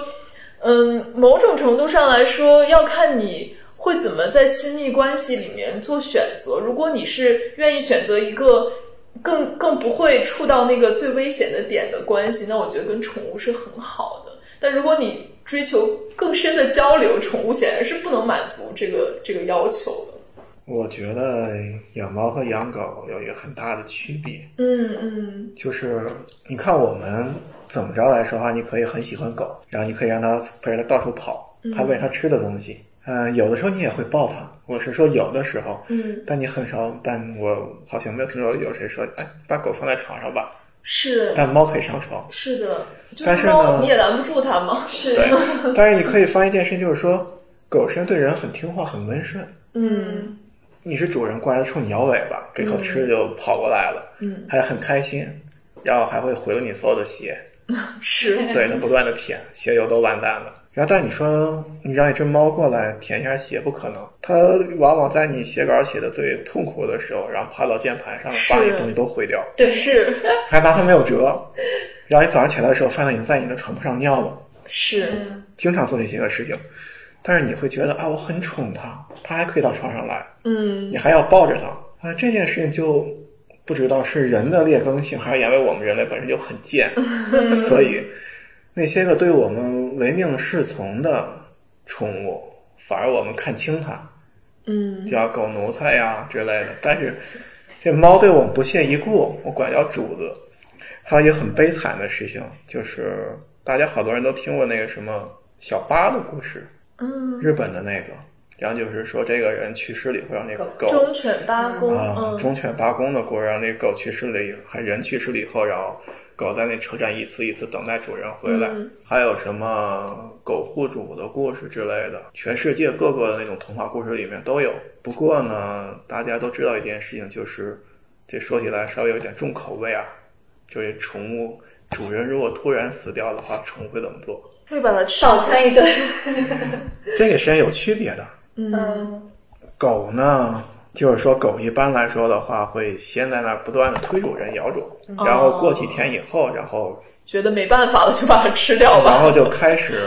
嗯，某种程度上来说，要看你会怎么在亲密关系里面做选择。如果你是愿意选择一个更更不会触到那个最危险的点的关系，那我觉得跟宠物是很好的。但如果你追求更深的交流，宠物显然是不能满足这个这个要求的。我觉得养猫和养狗有一个很大的区别，嗯嗯就是你看我们怎么着来说的话，你可以很喜欢狗，然后你可以让它陪着它到处跑，还喂它吃的东西。嗯、有的时候你也会抱它，我是说有的时候，嗯，但你很少，但我好像没有听说有谁说，哎，把狗放在床上吧，是但猫可以上床。是的，但是猫呢你也拦不住它嘛。是对，但是你可以发现一件事，就是说狗实际上对人很听话，很温顺。嗯你是主人过来冲你摇尾巴，给口吃的就跑过来了，嗯，还很开心，然后还会回了你所有的鞋，是对它不断的舔，鞋油都完蛋了。然后，但你说你让一只猫过来舔一下鞋，不可能。它往往在你写稿写的最痛苦的时候，然后趴到键盘上，把你是东西都毁掉，对是还拿它没有辙。然后你早上起来的时候，发现已经在你的床铺上尿了。是，经常做这些个事情，但是你会觉得啊，我很宠它，它还可以到床上来，嗯你还要抱着它啊，这件事情就不知道是人的劣根性，还是因为我们人类本身就很贱，所以那些个对我们唯命是从的宠物，反而我们看轻它，嗯叫狗奴才呀之类的。但是这猫对我们不屑一顾，我管叫主子。还有一个很悲惨的事情，就是大家好多人都听过那个什么小八的故事，嗯，日本的那个，然后就是说这个人去世了以后，让那个狗忠犬八公，啊，嗯忠犬八公的故事，让那个狗去世了以后，还人去世了以后，然后狗在那车站一次一次等待主人回来，嗯还有什么狗护主的故事之类的，全世界各个的那种童话故事里面都有。不过呢，大家都知道一件事情，就是这说起来稍微有点重口味啊，就是宠物主人如果突然死掉的话，宠物会怎么做？会把它吃少餐一顿。这个是有区别的。嗯嗯狗呢，就是说狗一般来说的话，会先在那儿不断的推主人、咬主，然后过几天以后，然后觉得没办法了就把它吃掉吧。然后就开始，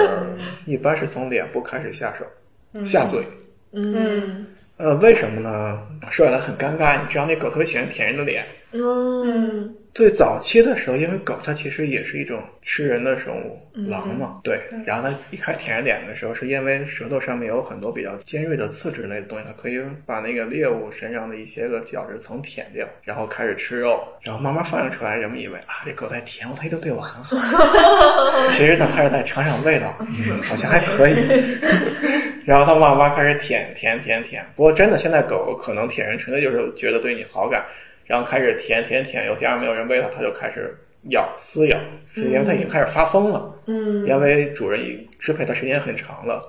一般是从脸部开始下手，下嘴。嗯呃，为什么呢？说起来很尴尬，你知道那狗特别喜欢舔人的脸。嗯最早期的时候，因为狗它其实也是一种吃人的生物，狼嘛，对。然后它一开始舔人脸的时候，是因为舌头上面有很多比较尖锐的刺之类的东西，它可以把那个猎物身上的一些个角质层舔掉，然后开始吃肉，然后慢慢发展出来，人们以为啊，这狗在舔我，它一定对我很好。其实它开始在尝尝味道，嗯，好像还可以。然后它慢慢开始舔舔舔舔。不过真的，现在狗可能舔人纯粹就是觉得对你好感。然后开始舔舔舔，有天没有人喂它，它就开始咬撕咬，是因为它已经开始发疯了。嗯因为主人已支配它时间很长了，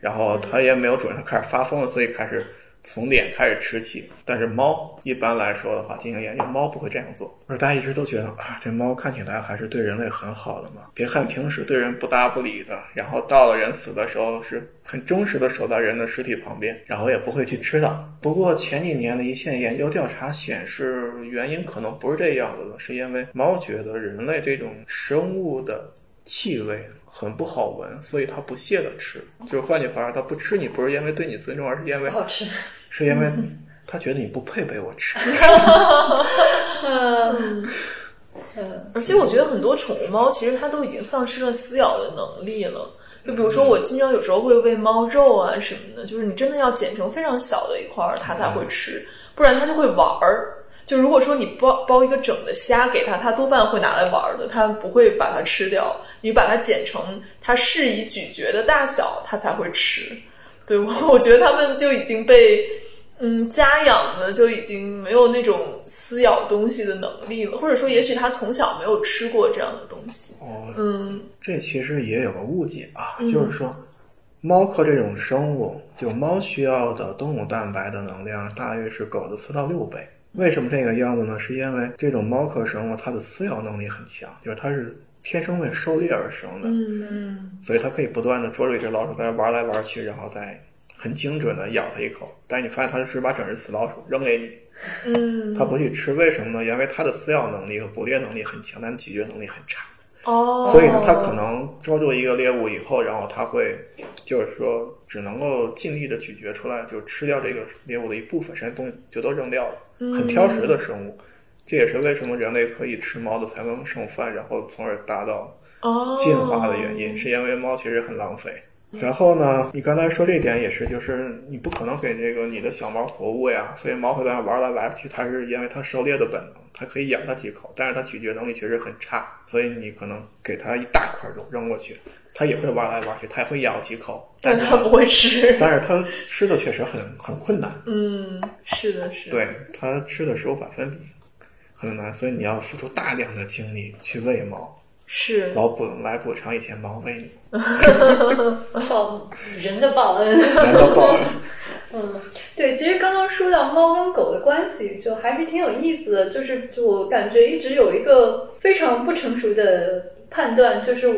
然后它也没有主人，它开始发疯了，所以开始从脸开始吃起。但是猫一般来说的话，进行研究，猫不会这样做。而大家一直都觉得啊，这猫看起来还是对人类很好的嘛。别看平时对人不搭不理的，然后到了人死的时候是很忠实的守在人的尸体旁边，然后也不会去吃它。不过前几年的一线研究调查显示，原因可能不是这样子的，是因为猫觉得人类这种生物的气味很不好闻，所以它不屑的吃。就是换句话说，它不吃你不是因为对你尊重，而是因为好吃。是因为它觉得你不配被我吃。嗯嗯而且我觉得很多宠物猫其实它都已经丧失了撕咬的能力了。就比如说，我经常有时候会喂猫肉啊什么的，就是你真的要剪成非常小的一块儿，它才会吃，不然它就会玩儿。就如果说你包包一个整的虾给它，它多半会拿来玩儿的，它不会把它吃掉。你把它剪成它适宜咀嚼的大小，它才会吃。对，我我觉得它们就已经被嗯家养的就已经没有那种撕咬东西的能力了，或者说也许它从小没有吃过这样的东西。哦，嗯这其实也有个误解啊，嗯就是说，猫科这种生物，就猫需要的动物蛋白的能量大约是狗的四到六倍。为什么这个样子呢？是因为这种猫科生物它的撕咬能力很强，就是它是天生为狩猎而生的，嗯所以它可以不断的捉住一只老鼠，在那玩来玩去，然后再很精准的咬它一口。但是你发现它是把整只死老鼠扔给你，嗯，它不去吃，为什么呢？因为它的撕咬能力和捕猎能力很强，但咀嚼能力很差。哦，所以呢，它可能捉住一个猎物以后，然后它会，就是说，只能够尽力的咀嚼出来，就吃掉这个猎物的一部分，剩下东西就都扔掉了。很挑食的生物，这也是为什么人类可以吃猫的才能剩饭，然后从而达到哦进化的原因，是因为猫其实很浪费。然后呢，你刚才说这点也是，就是你不可能给这个你的小猫活物呀，所以猫会在那玩来玩去，它是因为它狩猎的本能，它可以咬它几口，但是它咀嚼能力确实很差，所以你可能给它一大块肉扔过去，它也会玩来玩去，它也会咬几口，但是它不会吃。但是它吃的确实很很困难，嗯，是的，是的。对它吃的食物百分比很难，所以你要付出大量的精力去喂猫，是老补来补偿以前猫喂你，报人的报恩。难道报恩？嗯，对，其实刚刚说到猫跟狗的关系，就还是挺有意思的。就是就我感觉一直有一个非常不成熟的判断，就是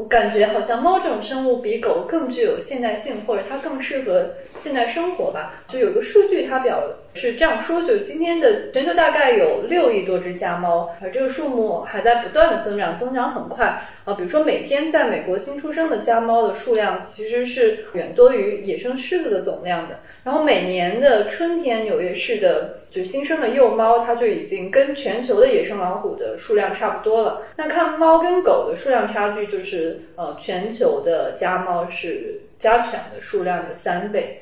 我感觉好像猫这种生物比狗更具有现代性，或者它更适合现代生活吧。就有个数据，它表是这样说：，就今天的全球大概有六亿多只家猫，而这个数目还在不断的增长，增长很快。啊，比如说每天在美国新出生的家猫的数量其实是远多于野生狮子的总量的。然后每年的春天，纽约市的就新生的幼猫，它就已经跟全球的野生老虎的数量差不多了。那看猫跟狗的数量差距，就是呃，全球的家猫是家犬的数量的三倍。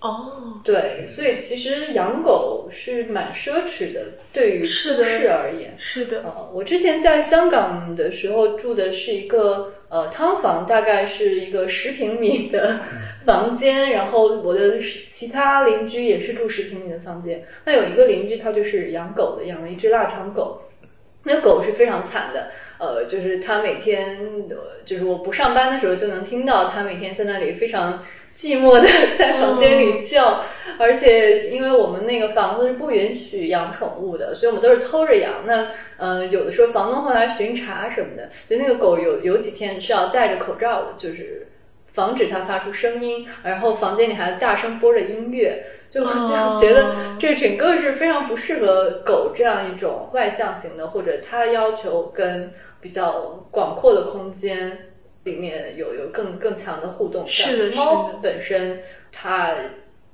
哦，对，所以其实养狗是蛮奢侈的，对于市而言。是的，呃，我之前在香港的时候住的是一个呃汤房，大概是一个十平米的房间，然后我的其他邻居也是住十平米的房间。那有一个邻居他就是养狗的，养了一只腊肠狗，那狗是非常惨的。呃，就是他每天，呃就是我不上班的时候就能听到他每天在那里非常寂寞的在房间里叫，而且因为我们那个房子是不允许养宠物的，所以我们都是偷着养。那呃，有的时候房东会来巡查什么的，就那个狗有有几天是要戴着口罩的，就是防止它发出声音，然后房间里还大声播着音乐。就好像觉得这整个是非常不适合狗这样一种外向型的，或者它要求跟比较广阔的空间里面有有更更强的互动。是的是的猫本身它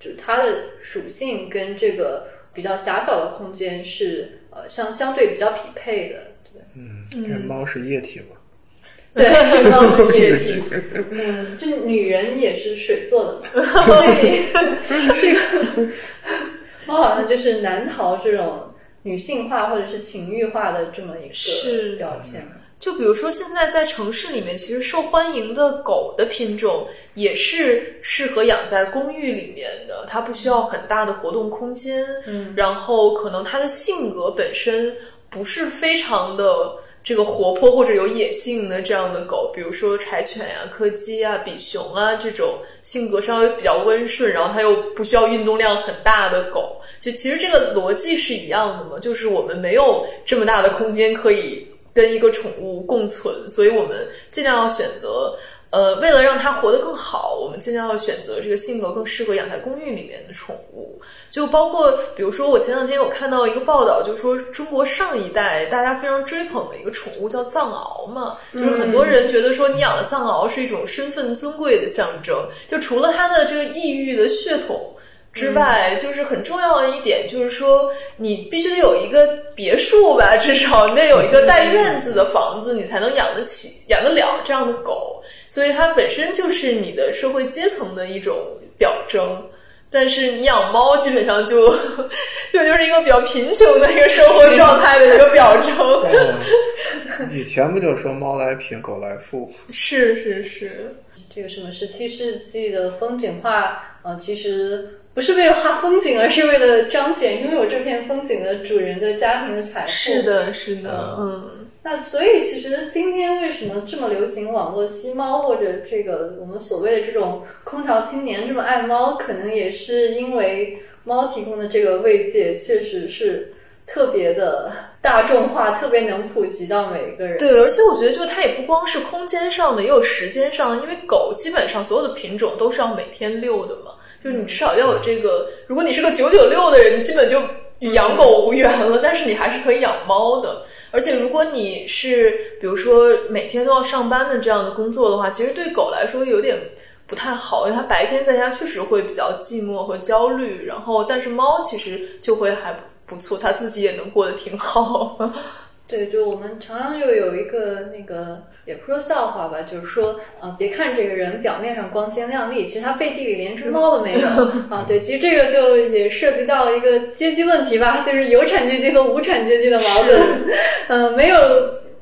就它的属性跟这个比较狭小的空间是呃相相对比较匹配的。对，嗯，这猫是液体嘛？对，猫是液体，嗯，就女人也是水做的嘛，所以这个猫好像就是难逃这种女性化或者是情欲化的这么一是个标签。就比如说，现在在城市里面，其实受欢迎的狗的品种也是适合养在公寓里面的，它不需要很大的活动空间，嗯。然后可能它的性格本身不是非常的这个活泼或者有野性的这样的狗，比如说柴犬呀、柯基啊、比熊啊这种性格稍微比较温顺，然后它又不需要运动量很大的狗，就其实这个逻辑是一样的嘛，就是我们没有这么大的空间可以跟一个宠物共存，所以我们尽量要选择。呃，为了让它活得更好，我们尽量要选择这个性格更适合养在公寓里面的宠物。就包括，比如说，我前两天有看到一个报道，就说中国上一代大家非常追捧的一个宠物叫藏獒嘛，就是很多人觉得说你养了藏獒是一种身份尊贵的象征。就除了它的这个异域的血统之外，就是很重要的一点就是说，你必须得有一个别墅吧，至少你得有一个带院子的房子，你才能养得起、养得了这样的狗。所以它本身就是你的社会阶层的一种表征。但是你养猫基本上就 就就是一个比较贫穷的一个生活状态的一个表征。以前不就说猫来贫，狗来富？是是是，这个什么十七世纪的风景画，呃，其实不是为了画风景，而是为了彰显拥有这片风景的主人的家庭的财富。是的，是的，嗯。那所以，其实今天为什么这么流行网络吸猫，或者这个我们所谓的这种空巢青年这么爱猫，可能也是因为猫提供的这个慰藉确实是特别的大众化，特别能普及到每一个人。对，而且我觉得，就它也不光是空间上的，也有时间上的。因为狗基本上所有的品种都是要每天遛的嘛，就是你至少要有这个。如果你是个九九六的人，基本就与养狗无缘了。但是你还是可以养猫的。而且，如果你是比如说每天都要上班的这样的工作的话，其实对狗来说有点不太好，因为它白天在家确实会比较寂寞和焦虑。然后，但是猫其实就会还不错，它自己也能过得挺好。对，就我们常常就有一个那个，也不说笑话吧，就是说，呃，别看这个人表面上光鲜亮丽，其实他背地里连只猫都没有 啊。对，其实这个就也涉及到一个阶级问题吧，就是有产阶级和无产阶级的矛盾。嗯，没有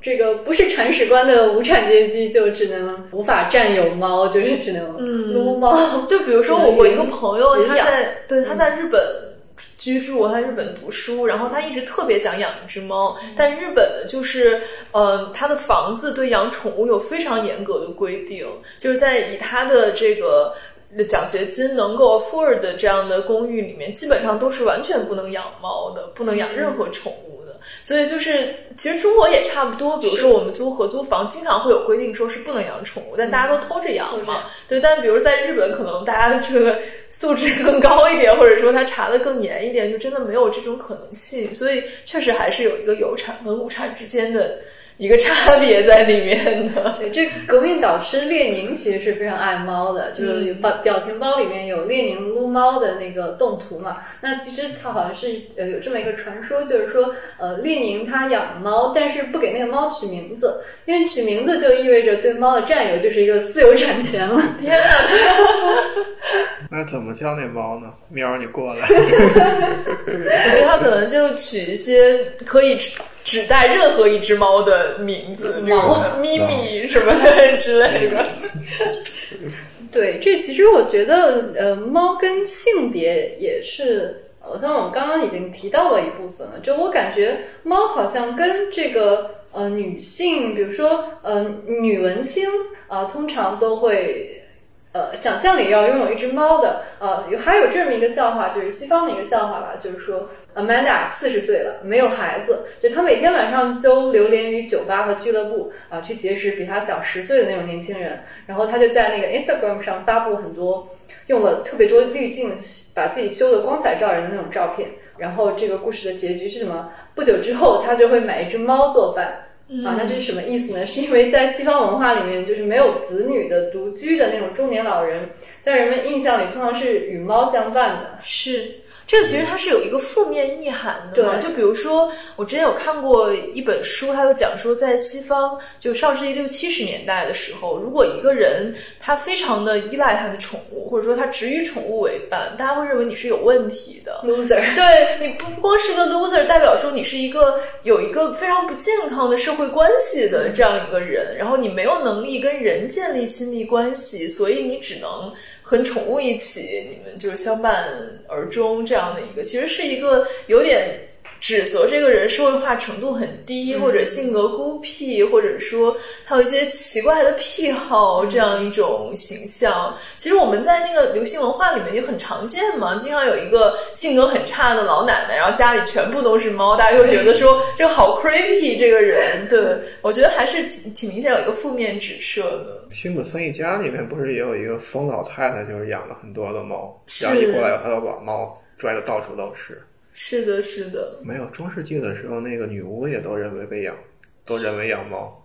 这个不是铲屎官的无产阶级，就只能无法占有猫，就是只能撸猫。就比如说我我一个朋友，他在对他在日本。居住，在日本读书，然后他一直特别想养一只猫，但日本的就是，呃，他的房子对养宠物有非常严格的规定，就是在以他的这个奖学金能够 afford 的这样的公寓里面，基本上都是完全不能养猫的，不能养任何宠物的。所以就是，其实中国也差不多，比如说我们租合租房，经常会有规定说是不能养宠物，但大家都偷着养嘛。对，但比如在日本，可能大家的这个。素质更高一点，或者说他查的更严一点，就真的没有这种可能性。所以确实还是有一个有产和无产之间的。一个差别在里面的。对，这革命导师列宁其实是非常爱猫的，就是表表情包里面有列宁撸猫的那个动图嘛。那其实他好像是呃有这么一个传说，就是说呃列宁他养猫，但是不给那个猫取名字，因为取名字就意味着对猫的占有就是一个私有产权了。天呐！那怎么叫那猫呢？喵，你过来。我觉得他可能就取一些可以。只带任何一只猫的名字，猫咪咪什么的 之类的。对，这其实我觉得，呃，猫跟性别也是，好像我们刚刚已经提到了一部分了。就我感觉，猫好像跟这个呃女性，比如说呃女文青啊，通常都会。呃，想象里要拥有一只猫的，呃，有还有这么一个笑话，就是西方的一个笑话吧，就是说，Amanda 四十岁了，没有孩子，就她每天晚上都流连于酒吧和俱乐部啊，去结识比她小十岁的那种年轻人，然后她就在那个 Instagram 上发布很多用了特别多滤镜把自己修的光彩照人的那种照片，然后这个故事的结局是什么？不久之后，她就会买一只猫做饭。啊，那这是什么意思呢？是因为在西方文化里面，就是没有子女的独居的那种中年老人，在人们印象里通常是与猫相伴的。是。这个其实它是有一个负面意涵的嘛，就比如说我之前有看过一本书，它有讲说在西方就上世纪六七十年代的时候，如果一个人他非常的依赖他的宠物，或者说他只与宠物为伴，大家会认为你是有问题的 loser。对你不光是个 loser，代表说你是一个有一个非常不健康的社会关系的这样一个人，然后你没有能力跟人建立亲密关系，所以你只能。和宠物一起，你们就是相伴而终这样的一个，其实是一个有点指责这个人社会化程度很低，或者性格孤僻，或者说他有一些奇怪的癖好这样一种形象。其实我们在那个流行文化里面也很常见嘛，经常有一个性格很差的老奶奶，然后家里全部都是猫，大家就觉得说这好 creepy 这个人。对，我觉得还是挺挺明显有一个负面指涉的。辛普森一家里面不是也有一个疯老太太，就是养了很多的猫，然后一过来，她就把猫拽的到处都是。是的，是的。没有中世纪的时候，那个女巫也都认为被养，都认为养猫，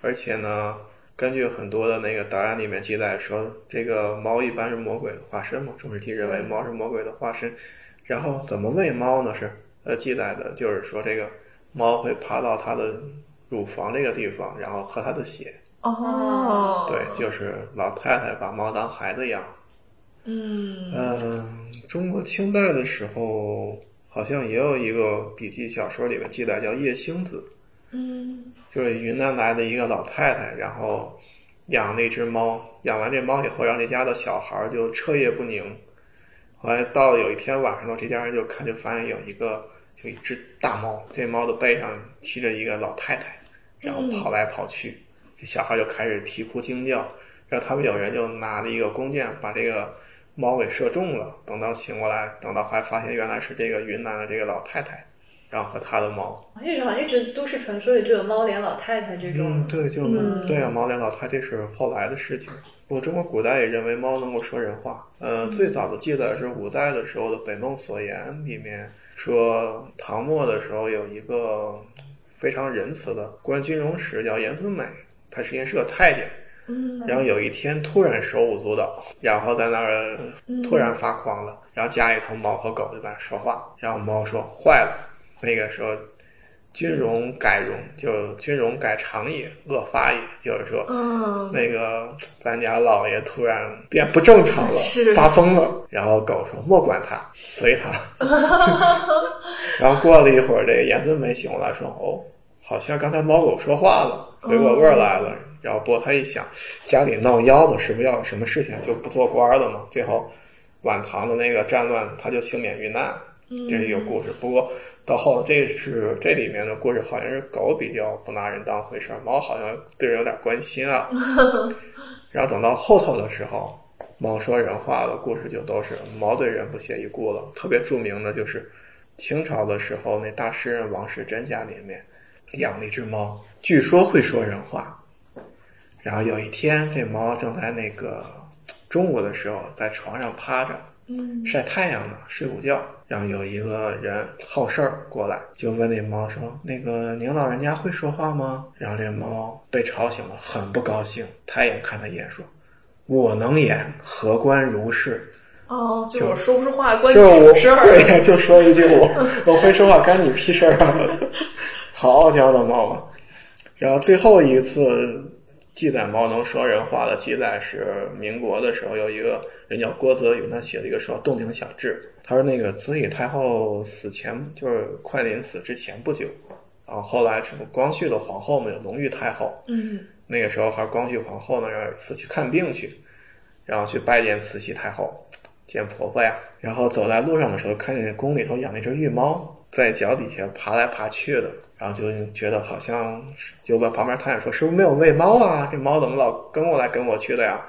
而且呢。根据很多的那个档案里面记载说，这个猫一般是魔鬼的化身嘛，中世纪认为猫是魔鬼的化身。然后怎么喂猫呢？是呃记载的就是说，这个猫会爬到它的乳房这个地方，然后喝它的血。哦，对，就是老太太把猫当孩子养。嗯嗯，中国清代的时候好像也有一个笔记小说里面记载叫叶星子。嗯就是云南来的一个老太太，然后养了一只猫，养完这猫以后，让这家的小孩儿就彻夜不宁。后来到了有一天晚上呢，这家人就看就发现有一个就一只大猫，这猫的背上骑着一个老太太，然后跑来跑去，这小孩就开始啼哭惊叫，然后他们有人就拿了一个弓箭把这个猫给射中了。等到醒过来，等到还发现原来是这个云南的这个老太太，然后和他的猫。这种好像一直都市传说里就有猫脸老太太这种。嗯，对，就、嗯对啊，猫脸老太太是后来的事情。我中国古代也认为猫能够说人话。呃，最早的记载是五代的时候的《北梦所言》里面说，唐末的时候有一个非常仁慈的官军容使叫严孙美，他实际上是个太监。嗯然后有一天突然手舞足蹈，然后在那儿突然发狂了，然后家里头猫和狗就在那说话，然后猫说坏了，那个时候军容改容，就军容改常也，恶发也，就是说。嗯那个咱家老爷突然变不正常了是，发疯了。然后狗说：“莫管他，随他。” 然后过了一会儿，这个严孙梅醒过来说：“哦，好像刚才猫狗说话了，回过味儿来了。然后不过他一想，家里闹妖了，是不是要有什么事情就不做官了嘛？最后晚唐的那个战乱，他就幸免遇难。这是一个故事。不过到后这是这里面的故事，好像是狗比较不拿人当回事儿，猫好像对人有点关心啊。然后等到后头的时候，猫说人话的故事就都是猫对人不屑一顾了。特别著名的就是清朝的时候，那大诗人王士祯家里面养了一只猫，据说会说人话。然后有一天，这猫正在那个中午的时候在床上趴着，嗯晒太阳呢，睡午觉。然后有一个人好事儿过来，就问那猫说：“那个您老人家会说话吗？”然后这猫被吵醒了，很不高兴，抬眼看他一眼说：“我能演，何关如是？”哦，就我说不出话，关你就是我什么事儿？对，就说一句我 我会说话，干你屁事儿啊！好傲娇的猫啊！然后最后一次记载猫能说人话的记载是民国的时候，有一个人叫郭泽宇，他写了一个说《洞庭小志》，他说那个慈禧太后死前就是快临死之前不久，然后后来什么光绪的皇后嘛，有隆裕太后，嗯那个时候还光绪皇后呢，有一次去看病去，然后去拜见慈禧太后，见婆婆呀。然后走在路上的时候，看见宫里头养了一只玉猫，在脚底下爬来爬去的，然后就觉得好像是就问旁边太监说：“是不是没有喂猫啊？这猫怎么老跟过来跟我去的呀？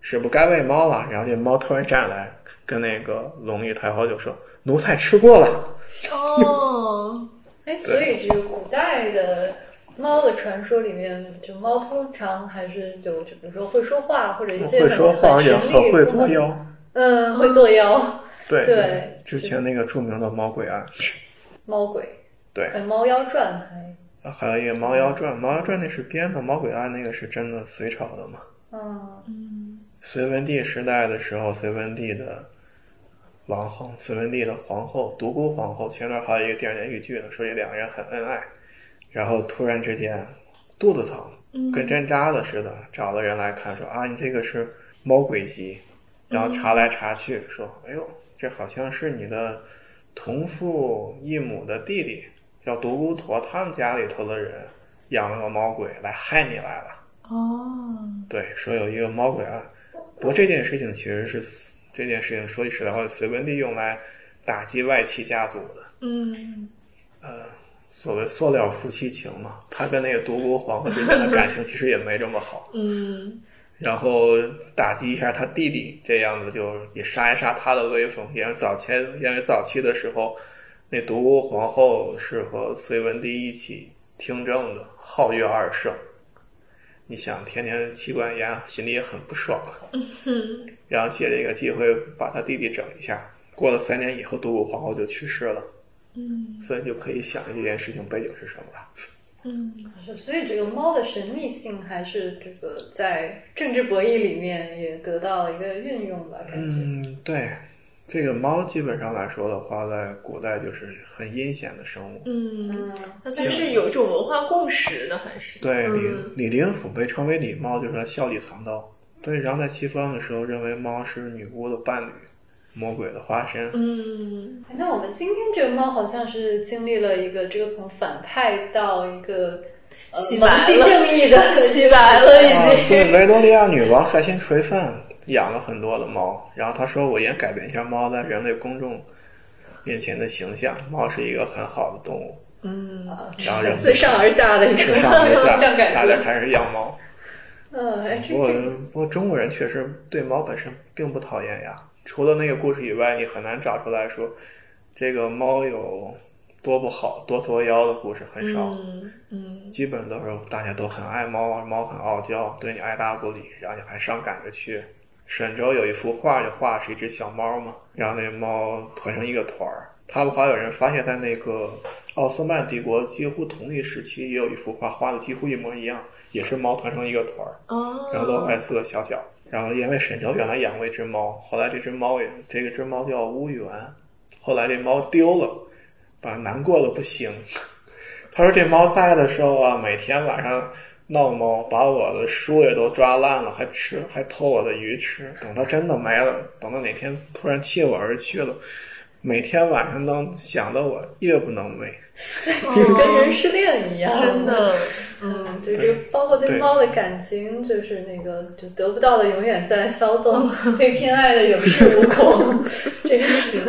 是不该喂猫了？”然后这猫突然站来，跟那个隆裕太后就说：“奴才吃过了。哦，哎，所以这个古代的猫的传说里面，就猫通常还是就就比如说会说话，或者一些会说话，而很且神秘很会作妖。嗯，会作妖，对对之前那个著名的猫鬼案，猫鬼，对，哎，猫妖传还，还有一个《猫妖传》，《猫妖传》那是编的，《猫鬼案》那个是真的隋朝的嘛？嗯，嗯隋文帝时代的时候，隋文帝的王后，隋文帝的皇后独孤皇后，前段还有一个电视连续剧呢，说这两个人很恩爱，然后突然之间肚子疼，嗯跟针扎的似的，找了人来看，说啊，你这个是猫鬼疾，然后查来查去，说，哎呦，这好像是你的同父异母的弟弟，叫独孤陀，他们家里头的人养了个猫鬼来害你来了。哦，对，说有一个猫鬼案，不过这件事情其实是这件事情说句实在话，隋文帝用来打击外戚家族的，嗯呃，所谓塑料夫妻情嘛，他跟那个独孤皇后之间的感情其实也没这么好，嗯然后打击一下他弟弟，这样子就也杀一杀他的威风。因为早前因为早期的时候，那独孤皇后是和隋文帝一起听政的，皓月二圣。你想天天妻管严，心里也很不爽。嗯然后借这个机会把他弟弟整一下。过了三年以后，独孤皇后就去世了，嗯所以就可以想这件事情背景是什么了。嗯是所以这个猫的神秘性还是这个在政治博弈里面也得到了一个运用吧，感觉。嗯，对，这个猫基本上来说的话，在古代就是很阴险的生物。嗯，嗯，它其实是有一种文化共识的，还是对，李嗯李林甫被称为李猫，就是他笑里藏刀。对，然后在西方的时候，认为猫是女巫的伴侣，魔鬼的化身。嗯，那我们今天这个猫好像是经历了一个这个从反派到一个呃洗白了正义的 洗白了已啊，经。对，维多利亚女王率先垂范养了很多的猫，然后他说我也改变一下猫在人类公众面前的形象，猫是一个很好的动物。嗯，啊然后人自上而下的一个自上而下，大家开始养猫。不过不过中国人确实对猫本身并不讨厌呀，除了那个故事以外，你很难找出来说这个猫有多不好、多作妖的故事很少。嗯嗯基本都是大家都很爱猫，猫很傲娇，对你爱答不理，然后你还上赶着去。沈周有一幅画，就画是一只小猫嘛，然后那猫团成一个团儿。他们还有人发现，在那个奥斯曼帝国几乎同一时期，也有一幅画画的几乎一模一样，也是猫团成一个团儿，哦，然后都白色的小脚。然后因为沈周原来养过一只猫，后来这只猫也这个只猫叫乌源，后来这猫丢了，把难过的不行。他说这猫在的时候啊，每天晚上闹猫，把我的书也都抓烂了，还吃还偷我的鱼吃。等它真的没了，等到哪天突然弃我而去了，每天晚上都想的我夜不能寐。跟人失恋一样，真的，嗯，就是包括对对猫的感情，就是那个就得不到的永远在骚动，被偏爱的有恃无恐，这个是。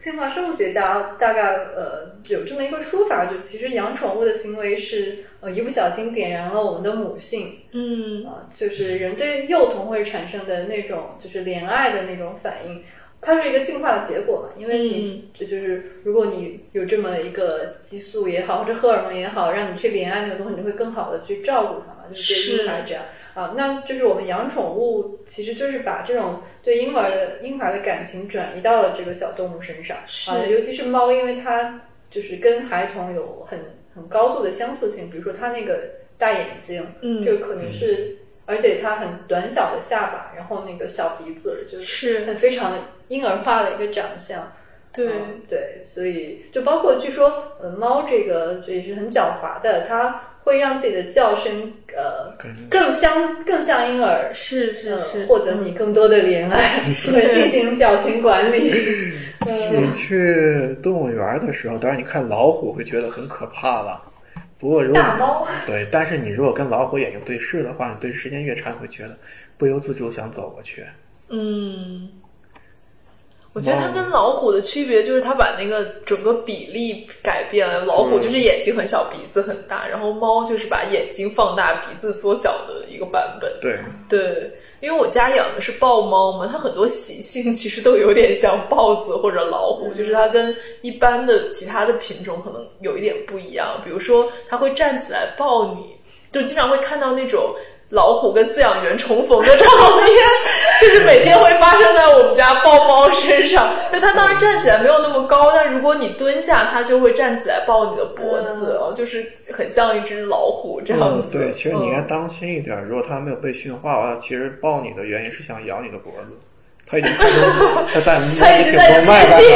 进化生物学大大概呃有这么一个说法，就其实养宠物的行为是呃一不小心点燃了我们的母性嗯。啊、就是人对幼童会产生的那种就是怜爱的那种反应，它是一个进化的结果嘛，因为你这就是如果你有这么一个激素也好，或者荷尔蒙也好，让你去怜爱那个东西，你会更好的去照顾它嘛，就是对是婴孩这样啊。那就是我们养宠物，其实就是把这种对婴儿的婴儿的感情转移到了这个小动物身上啊，尤其是猫，因为它就是跟孩童有很很高度的相似性，比如说它那个大眼睛，嗯这个可能是。而且它很短小的下巴，然后那个小鼻子，就是是很非常婴儿化的一个长相。对嗯对，所以就包括据说，呃，猫这个这也是很狡猾的，它会让自己的叫声呃更像更像婴儿，是是呃是，获得你更多的怜爱，对，进行表情管理。嗯你去动物园的时候，当然你看老虎会觉得很可怕了。不过如果大猫对，但是你如果跟老虎眼睛对视的话，你对时间越长，你会觉得不由自主想走过去。嗯，我觉得它跟老虎的区别就是它把那个整个比例改变了。老虎就是眼睛很小，鼻子很大，然后猫就是把眼睛放大，鼻子缩小的一个版本。对，对，因为我家养的是豹猫嘛，它很多习性其实都有点像豹子或者老虎，就是它跟一般的其他的品种可能有一点不一样。比如说，它会站起来抱你，就经常会看到那种老虎跟饲养员重逢的场面，就是每天会发生在我们家豹猫身上。就它当然站起来没有那么高，但如果你蹲下，它就会站起来抱你的脖子，哦，就是很像一只老虎这样嗯，子。对，其实你应该嗯当心一点。如果它没有被驯化的话，其实抱你的原因是想咬你的脖子。它已经看出它在摸 它一直在你颈动脉干啥？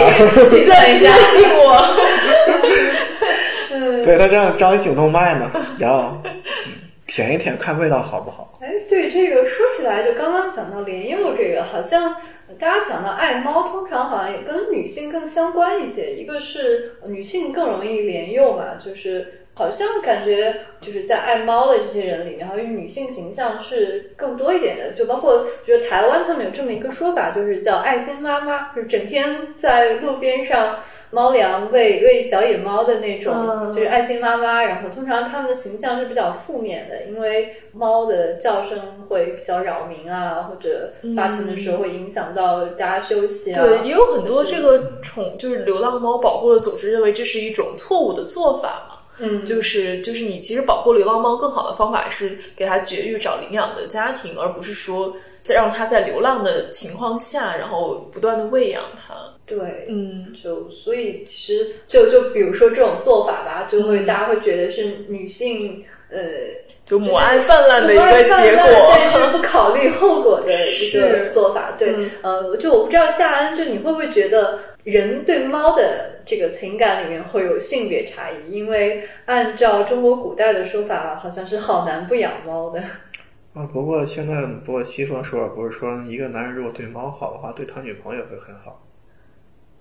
你在接近我。对，它这样张你颈动脉呢，然后 嗯舔一舔，看味道好不好。哎，对这个说起来，就刚刚讲到莲幼这个，好像大家讲到爱猫，通常好像也跟女性更相关一些。一个是女性更容易莲幼嘛，就是好像感觉就是在爱猫的这些人里面，好像女性形象是更多一点的。就包括觉得台湾他们有这么一个说法，就是叫爱心妈妈，就整天在路边上。猫粮喂喂小野猫的那种，嗯就是爱心妈妈。然后通常它们的形象是比较负面的，因为猫的叫声会比较扰民啊，或者发情的时候会影响到大家休息啊。对，也有很多这个宠就是流浪猫保护的组织认为这是一种错误的做法嘛。嗯，就是就是你其实保护流浪猫更好的方法是给它绝育找领养的家庭，而不是说再让它在流浪的情况下，然后不断的喂养它。对，嗯，就所以其实就就比如说这种做法吧，就会、嗯大家会觉得是女性呃。就母爱泛滥的一个结果但是果。不考虑后果的一个做法。对，嗯呃，就我不知道夏安，就你会不会觉得人对猫的这个情感里面会有性别差异？因为按照中国古代的说法，好像是好男不养猫的。啊，不过现在不过西方说法不是说一个男人如果对猫好的话，对他女朋友也会很好。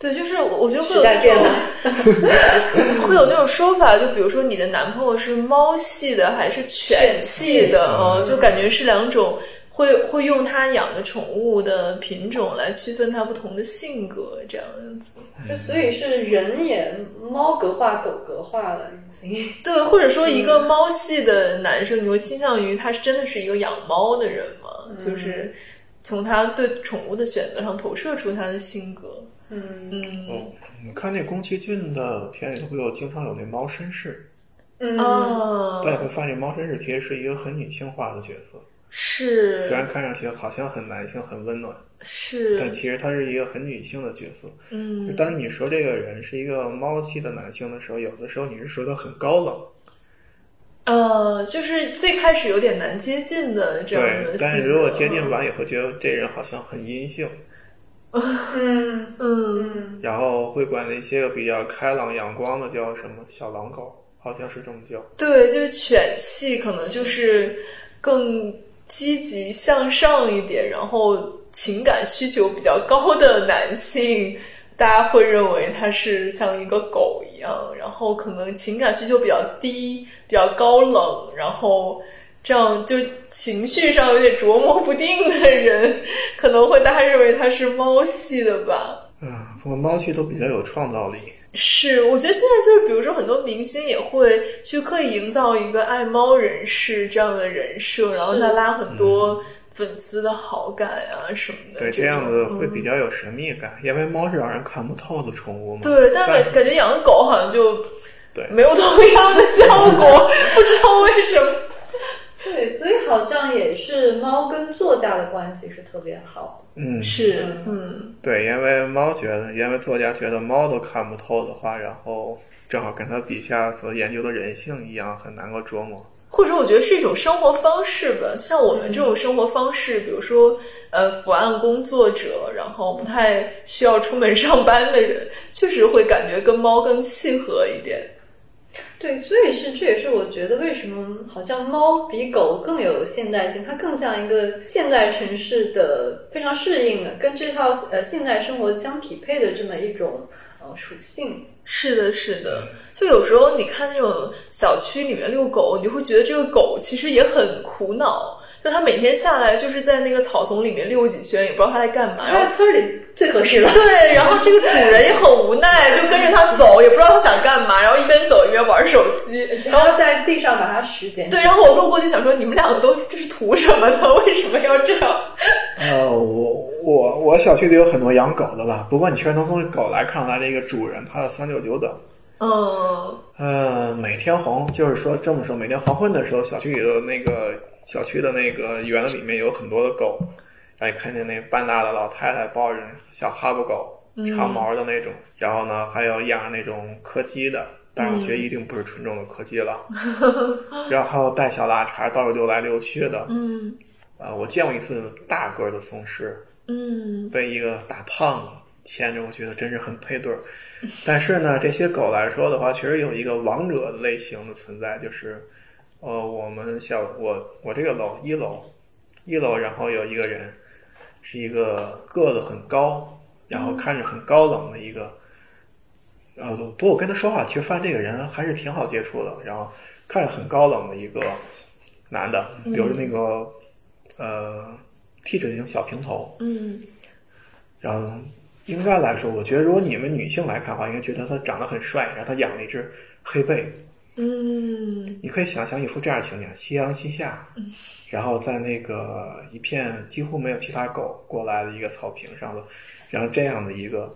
对，就是我我觉得会有时代变了那种 会有那种说法，就比如说你的男朋友是猫系的还是犬系的，嗯呃，就感觉是两种。会会用他养的宠物的品种来区分他不同的性格，这样子。就所以是人也猫格化、狗格化了，已经。对，或者说一个猫系的男生，你会倾向于他是真的是一个养猫的人吗？就是从他对宠物的选择上投射出他的性格。嗯。嗯哦，你看那宫崎骏的片里头会有经常有那猫绅士，嗯。哦，大家会发现猫绅士其实是一个很女性化的角色，是。虽然看上去好像很男性、很温暖，是。但，其实他是一个很女性的角色。嗯，当你说这个人是一个猫系的男性的时候，有的时候你是说他很高冷，呃，就是最开始有点难接近的这样的对，但是如果接近完以后，觉得这人好像很阴性，嗯嗯，嗯，然后会管那些个比较开朗阳光的叫什么小狼狗，好像是这么叫。对，就是犬系可能就是更积极向上一点，然后情感需求比较高的男性，大家会认为他是像一个狗一样，然后可能情感需求比较低、比较高冷，然后这样就情绪上有点琢磨不定的人，可能会大家认为他是猫系的吧。嗯，不过猫系都比较有创造力。是，我觉得现在就是，比如说很多明星也会去刻意营造一个爱猫人士这样的人设，然后再拉很多粉丝的好感啊什么的。对，这这样子会比较有神秘感，因为猫是让人看不透的宠物嘛。对，但但感感觉养的狗好像就对没有同样的效果，不知道为什么。对，所以好像也是猫跟作家的关系是特别好。嗯，是，嗯，对，因为猫觉得，因为作家觉得猫都看不透的话，然后正好跟他笔下所研究的人性一样，很难够琢磨。或者我觉得是一种生活方式吧，像我们这种生活方式，比如说呃伏案工作者，然后不太需要出门上班的人，确实会感觉跟猫更契合一点。对，所以是这也是我觉得为什么好像猫比狗更有现代性，它更像一个现代城市的非常适应的，跟这套呃现代生活相匹配的这么一种呃属性。是的，是的，就有时候你看那种小区里面遛狗，你就会觉得这个狗其实也很苦恼，就它每天下来就是在那个草丛里面溜几圈，也不知道它在干嘛，然后村里最合适了。对，然后这个主人也很无奈，就跟着他走，也不知道他想干嘛，然后一边走一边玩手机，然后在地上把它拾捡对，然后我路过就想说，你们两个都这是图什么呢？为什么要这样？呃，我我我小区里有很多养狗的了，不过你确实能从狗来看出来这个主人他的三六九等。嗯呃，每天黄就是说这么说，每天黄昏的时候，小区里的那个小区的那个园子里面有很多的狗，然后你看见那半大的老太太抱着小哈巴狗，长毛的那种，然后呢还有养那种柯基的，但是我觉得一定不是纯种的柯基了，然后带小腊肠到处溜来溜去的，嗯。呃，我见过一次大个儿的松狮，嗯。被一个大胖子牵着，我觉得真是很配对儿。但是呢，这些狗来说的话，确实有一个王者类型的存在，就是，呃，我们小我我这个楼一楼，一楼然后有一个人，是一个个子很高，然后看着很高冷的一个，呃，不过我跟他说话，其实发现这个人还是挺好接触的，然后看着很高冷的一个男的，留着那个、呃 T 字形小平头，嗯。然后应该来说，我觉得如果你们女性来看的话，应该觉得他长得很帅，然后他养了一只黑背。嗯你可以想象一幅这样的情景：夕阳西下，然后在那个一片几乎没有其他狗过来的一个草坪上的，然后这样的一个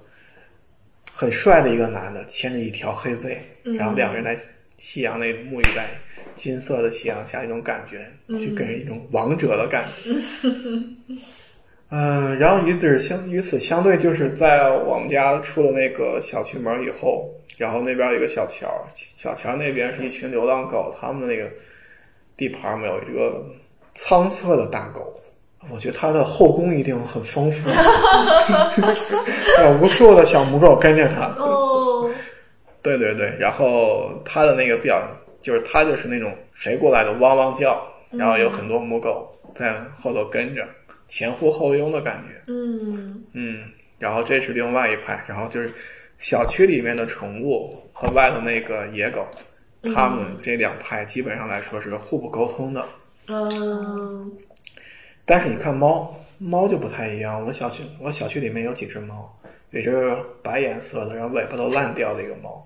很帅的一个男的牵着一条黑背，然后两个人在夕阳那沐浴在金色的夕阳下，一种感觉就给人一种王者的感觉。嗯，然后与此相与此相对，就是在我们家出了那个小区门以后，然后那边有一个小桥，小桥那边是一群流浪狗，他们的那个地盘没有一个苍色的大狗，我觉得它的后宫一定很丰富，有无数的小母狗跟着它。哦对对对，然后它的那个表就是它就是那种谁过来都汪汪叫，然后有很多母狗在后头跟着，前呼后拥的感觉。嗯嗯，然后这是另外一派，然后就是小区里面的宠物和外头那个野狗，他们这两派基本上来说是互不沟通的。嗯但是你看猫，猫就不太一样。我小区我小区里面有几只猫，也是白颜色的，然后尾巴都烂掉的一个猫。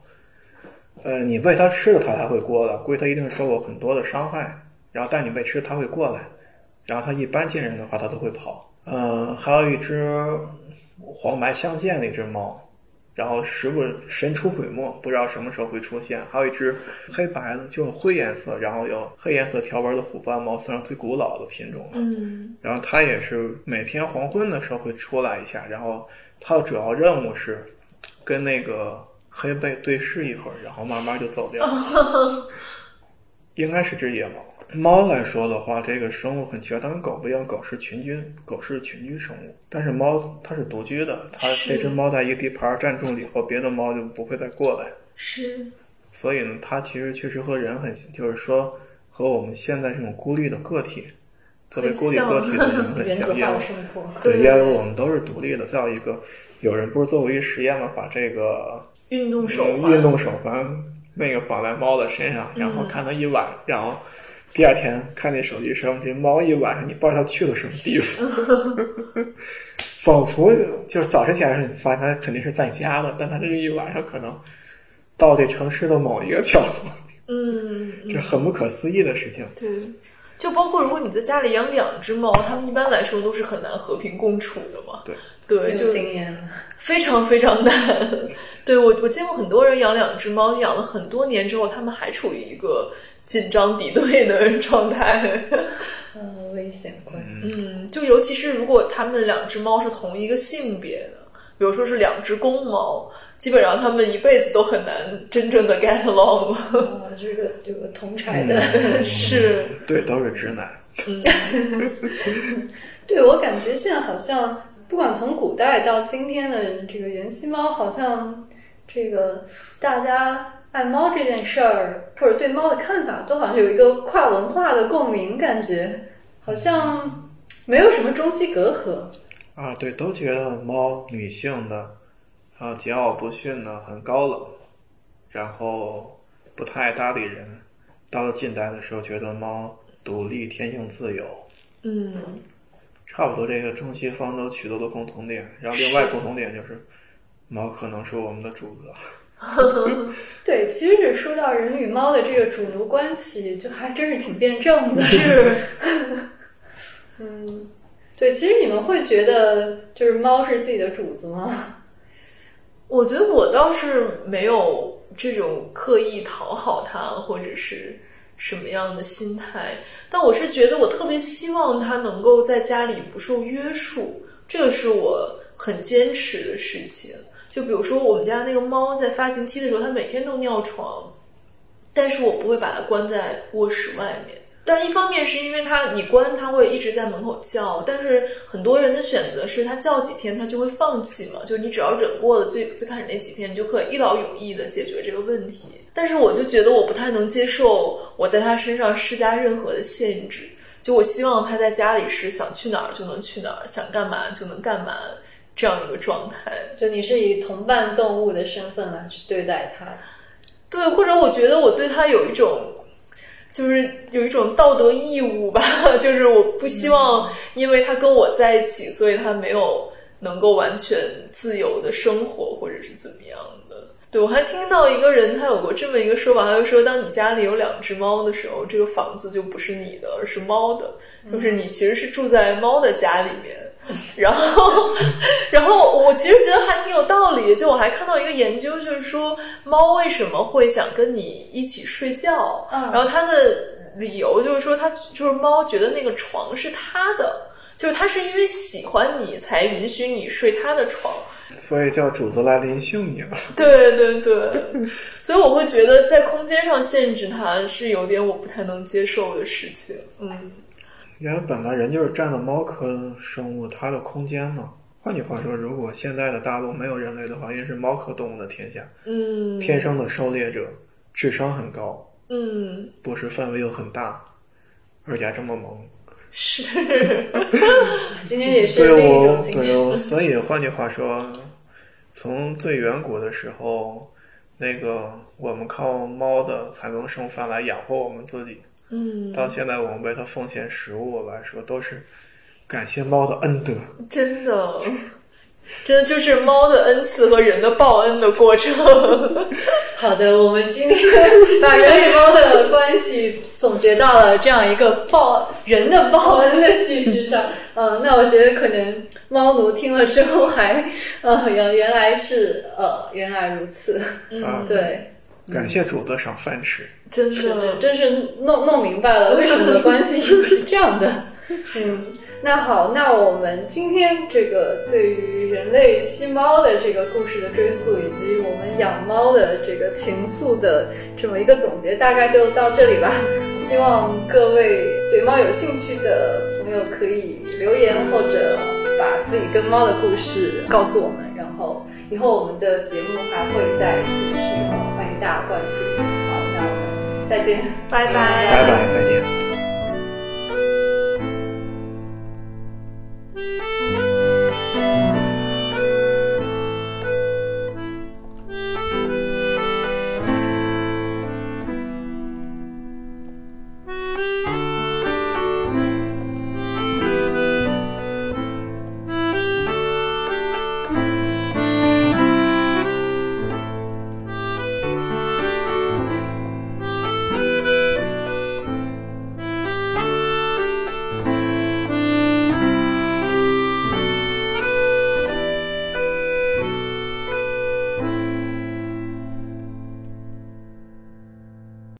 呃，你喂它吃的，它才会过来，估计它一定受过很多的伤害。然后但你喂吃，它会过来。然后它一般见人的话，它都会跑。嗯、还有一只黄白相间的一只猫，然后时不神出鬼没，不知道什么时候会出现。还有一只黑白的，就是灰颜色，然后有黑颜色条纹的虎斑猫，算是最古老的品种了。嗯然后它也是每天黄昏的时候会出来一下，然后它的主要任务是跟那个黑背对视一会儿，然后慢慢就走掉。应该是只野猫。猫来说的话，这个生物很奇怪，它跟狗不一样，狗是群居，狗是群居生物，但是猫它是独居的，它这只猫在一个地盘站住了以后，别的猫就不会再过来。是所以呢，它其实确实和人很，就是说和我们现在这种孤立的个体，特别孤立个体的人很像。对，因为我们都是独立的。再有一个，有人不是做过一个实验吗？把这个运动手运动手环那个绑在猫的身上，然后看它一晚，然后第二天看那手机上，这猫一晚上你不知道它去了什么地方，仿佛就是早晨起来时你发现它肯定是在家的，但它这一晚上可能到这城市的某一个角落，嗯这很不可思议的事情。对，就包括如果你在家里养两只猫，它们一般来说都是很难和平共处的嘛。对，对，就经验，非常非常难。对我，我见过很多人养两只猫，养了很多年之后，他们还处于一个紧张敌对的状态。呃，危险关系。嗯，就尤其是如果他们两只猫是同一个性别的，比如说是两只公猫，基本上他们一辈子都很难真正的 get along 这个这个同柴的，是，对，都是直男。嗯 对我感觉现在好像，不管从古代到今天的这个人吸猫，好像这个大家爱猫这件事儿，或者对猫的看法，都好像有一个跨文化的共鸣，感觉好像没有什么中西隔阂。啊，对，都觉得猫女性的，啊，桀骜不驯呢，很高冷，然后不太爱搭理人。到了近代的时候，觉得猫独立、天性自由，嗯，差不多这个中西方都取得了共同点。然后另外共同点就是，猫可能是我们的主子。对，其实是说到人与猫的这个主奴关系，就还真是挺辩证的。是，嗯，对，其实你们会觉得就是猫是自己的主子吗？我觉得我倒是没有这种刻意讨好它或者是什么样的心态，但我是觉得我特别希望它能够在家里不受约束，这个是我很坚持的事情。就比如说我们家那个猫在发情期的时候，它每天都尿床，但是我不会把它关在卧室外面。但一方面是因为它你关它会一直在门口叫，但是很多人的选择是它叫几天它就会放弃嘛，就你只要忍过了最最开始那几天，你就可以一劳永逸的解决这个问题。但是我就觉得我不太能接受我在它身上施加任何的限制，就我希望它在家里是想去哪儿就能去哪儿，想干嘛就能干嘛这样一个状态。就你是以同伴动物的身份来去对待它。对，或者我觉得我对它有一种，就是有一种道德义务吧，就是我不希望因为它跟我在一起，所以它没有能够完全自由的生活，或者是怎么样的。对我还听到一个人他有过这么一个说法，他就说，当你家里有两只猫的时候，这个房子就不是你的，而是猫的，就是你其实是住在猫的家里面。然后，然后我其实觉得还挺有道理。就我还看到一个研究，就是说猫为什么会想跟你一起睡觉，嗯然后它的理由就是说，它就是猫觉得那个床是它的，就是它是因为喜欢你才允许你睡它的床。所以叫主子来临幸你了。对对对，所以我会觉得在空间上限制它是有点我不太能接受的事情。嗯因为本来人就是占了猫科生物它的空间嘛。换句话说，如果现在的大陆没有人类的话，也是猫科动物的天下，嗯，天生的狩猎者，智商很高，嗯。捕食范围又很大，而且还这么萌，是，今天也是对我对我，所以换句话说，从最远古的时候，那个我们靠猫的才能剩饭来养活我们自己，嗯，到现在我们为它奉献食物来说，都是感谢猫的恩德。真的，真的就是猫的恩赐和人的报恩的过程。好的，我们今天把人与猫的关系总结到了这样一个报人的报恩的叙事上。呃，那我觉得可能猫奴听了之后还呃原原来是呃原来如此，啊，对。感谢主子赏饭吃。真是真是弄弄明白了为什么关系是这样的。嗯，那好，那我们今天这个对于人类吸猫的这个故事的追溯，以及我们养猫的这个情愫的这么一个总结，大概就到这里吧。希望各位对猫有兴趣的朋友可以留言或者把自己跟猫的故事告诉我们，然后以后我们的节目还会再继续，呃欢迎大家关注。好，那我们再见。拜拜。拜拜再见。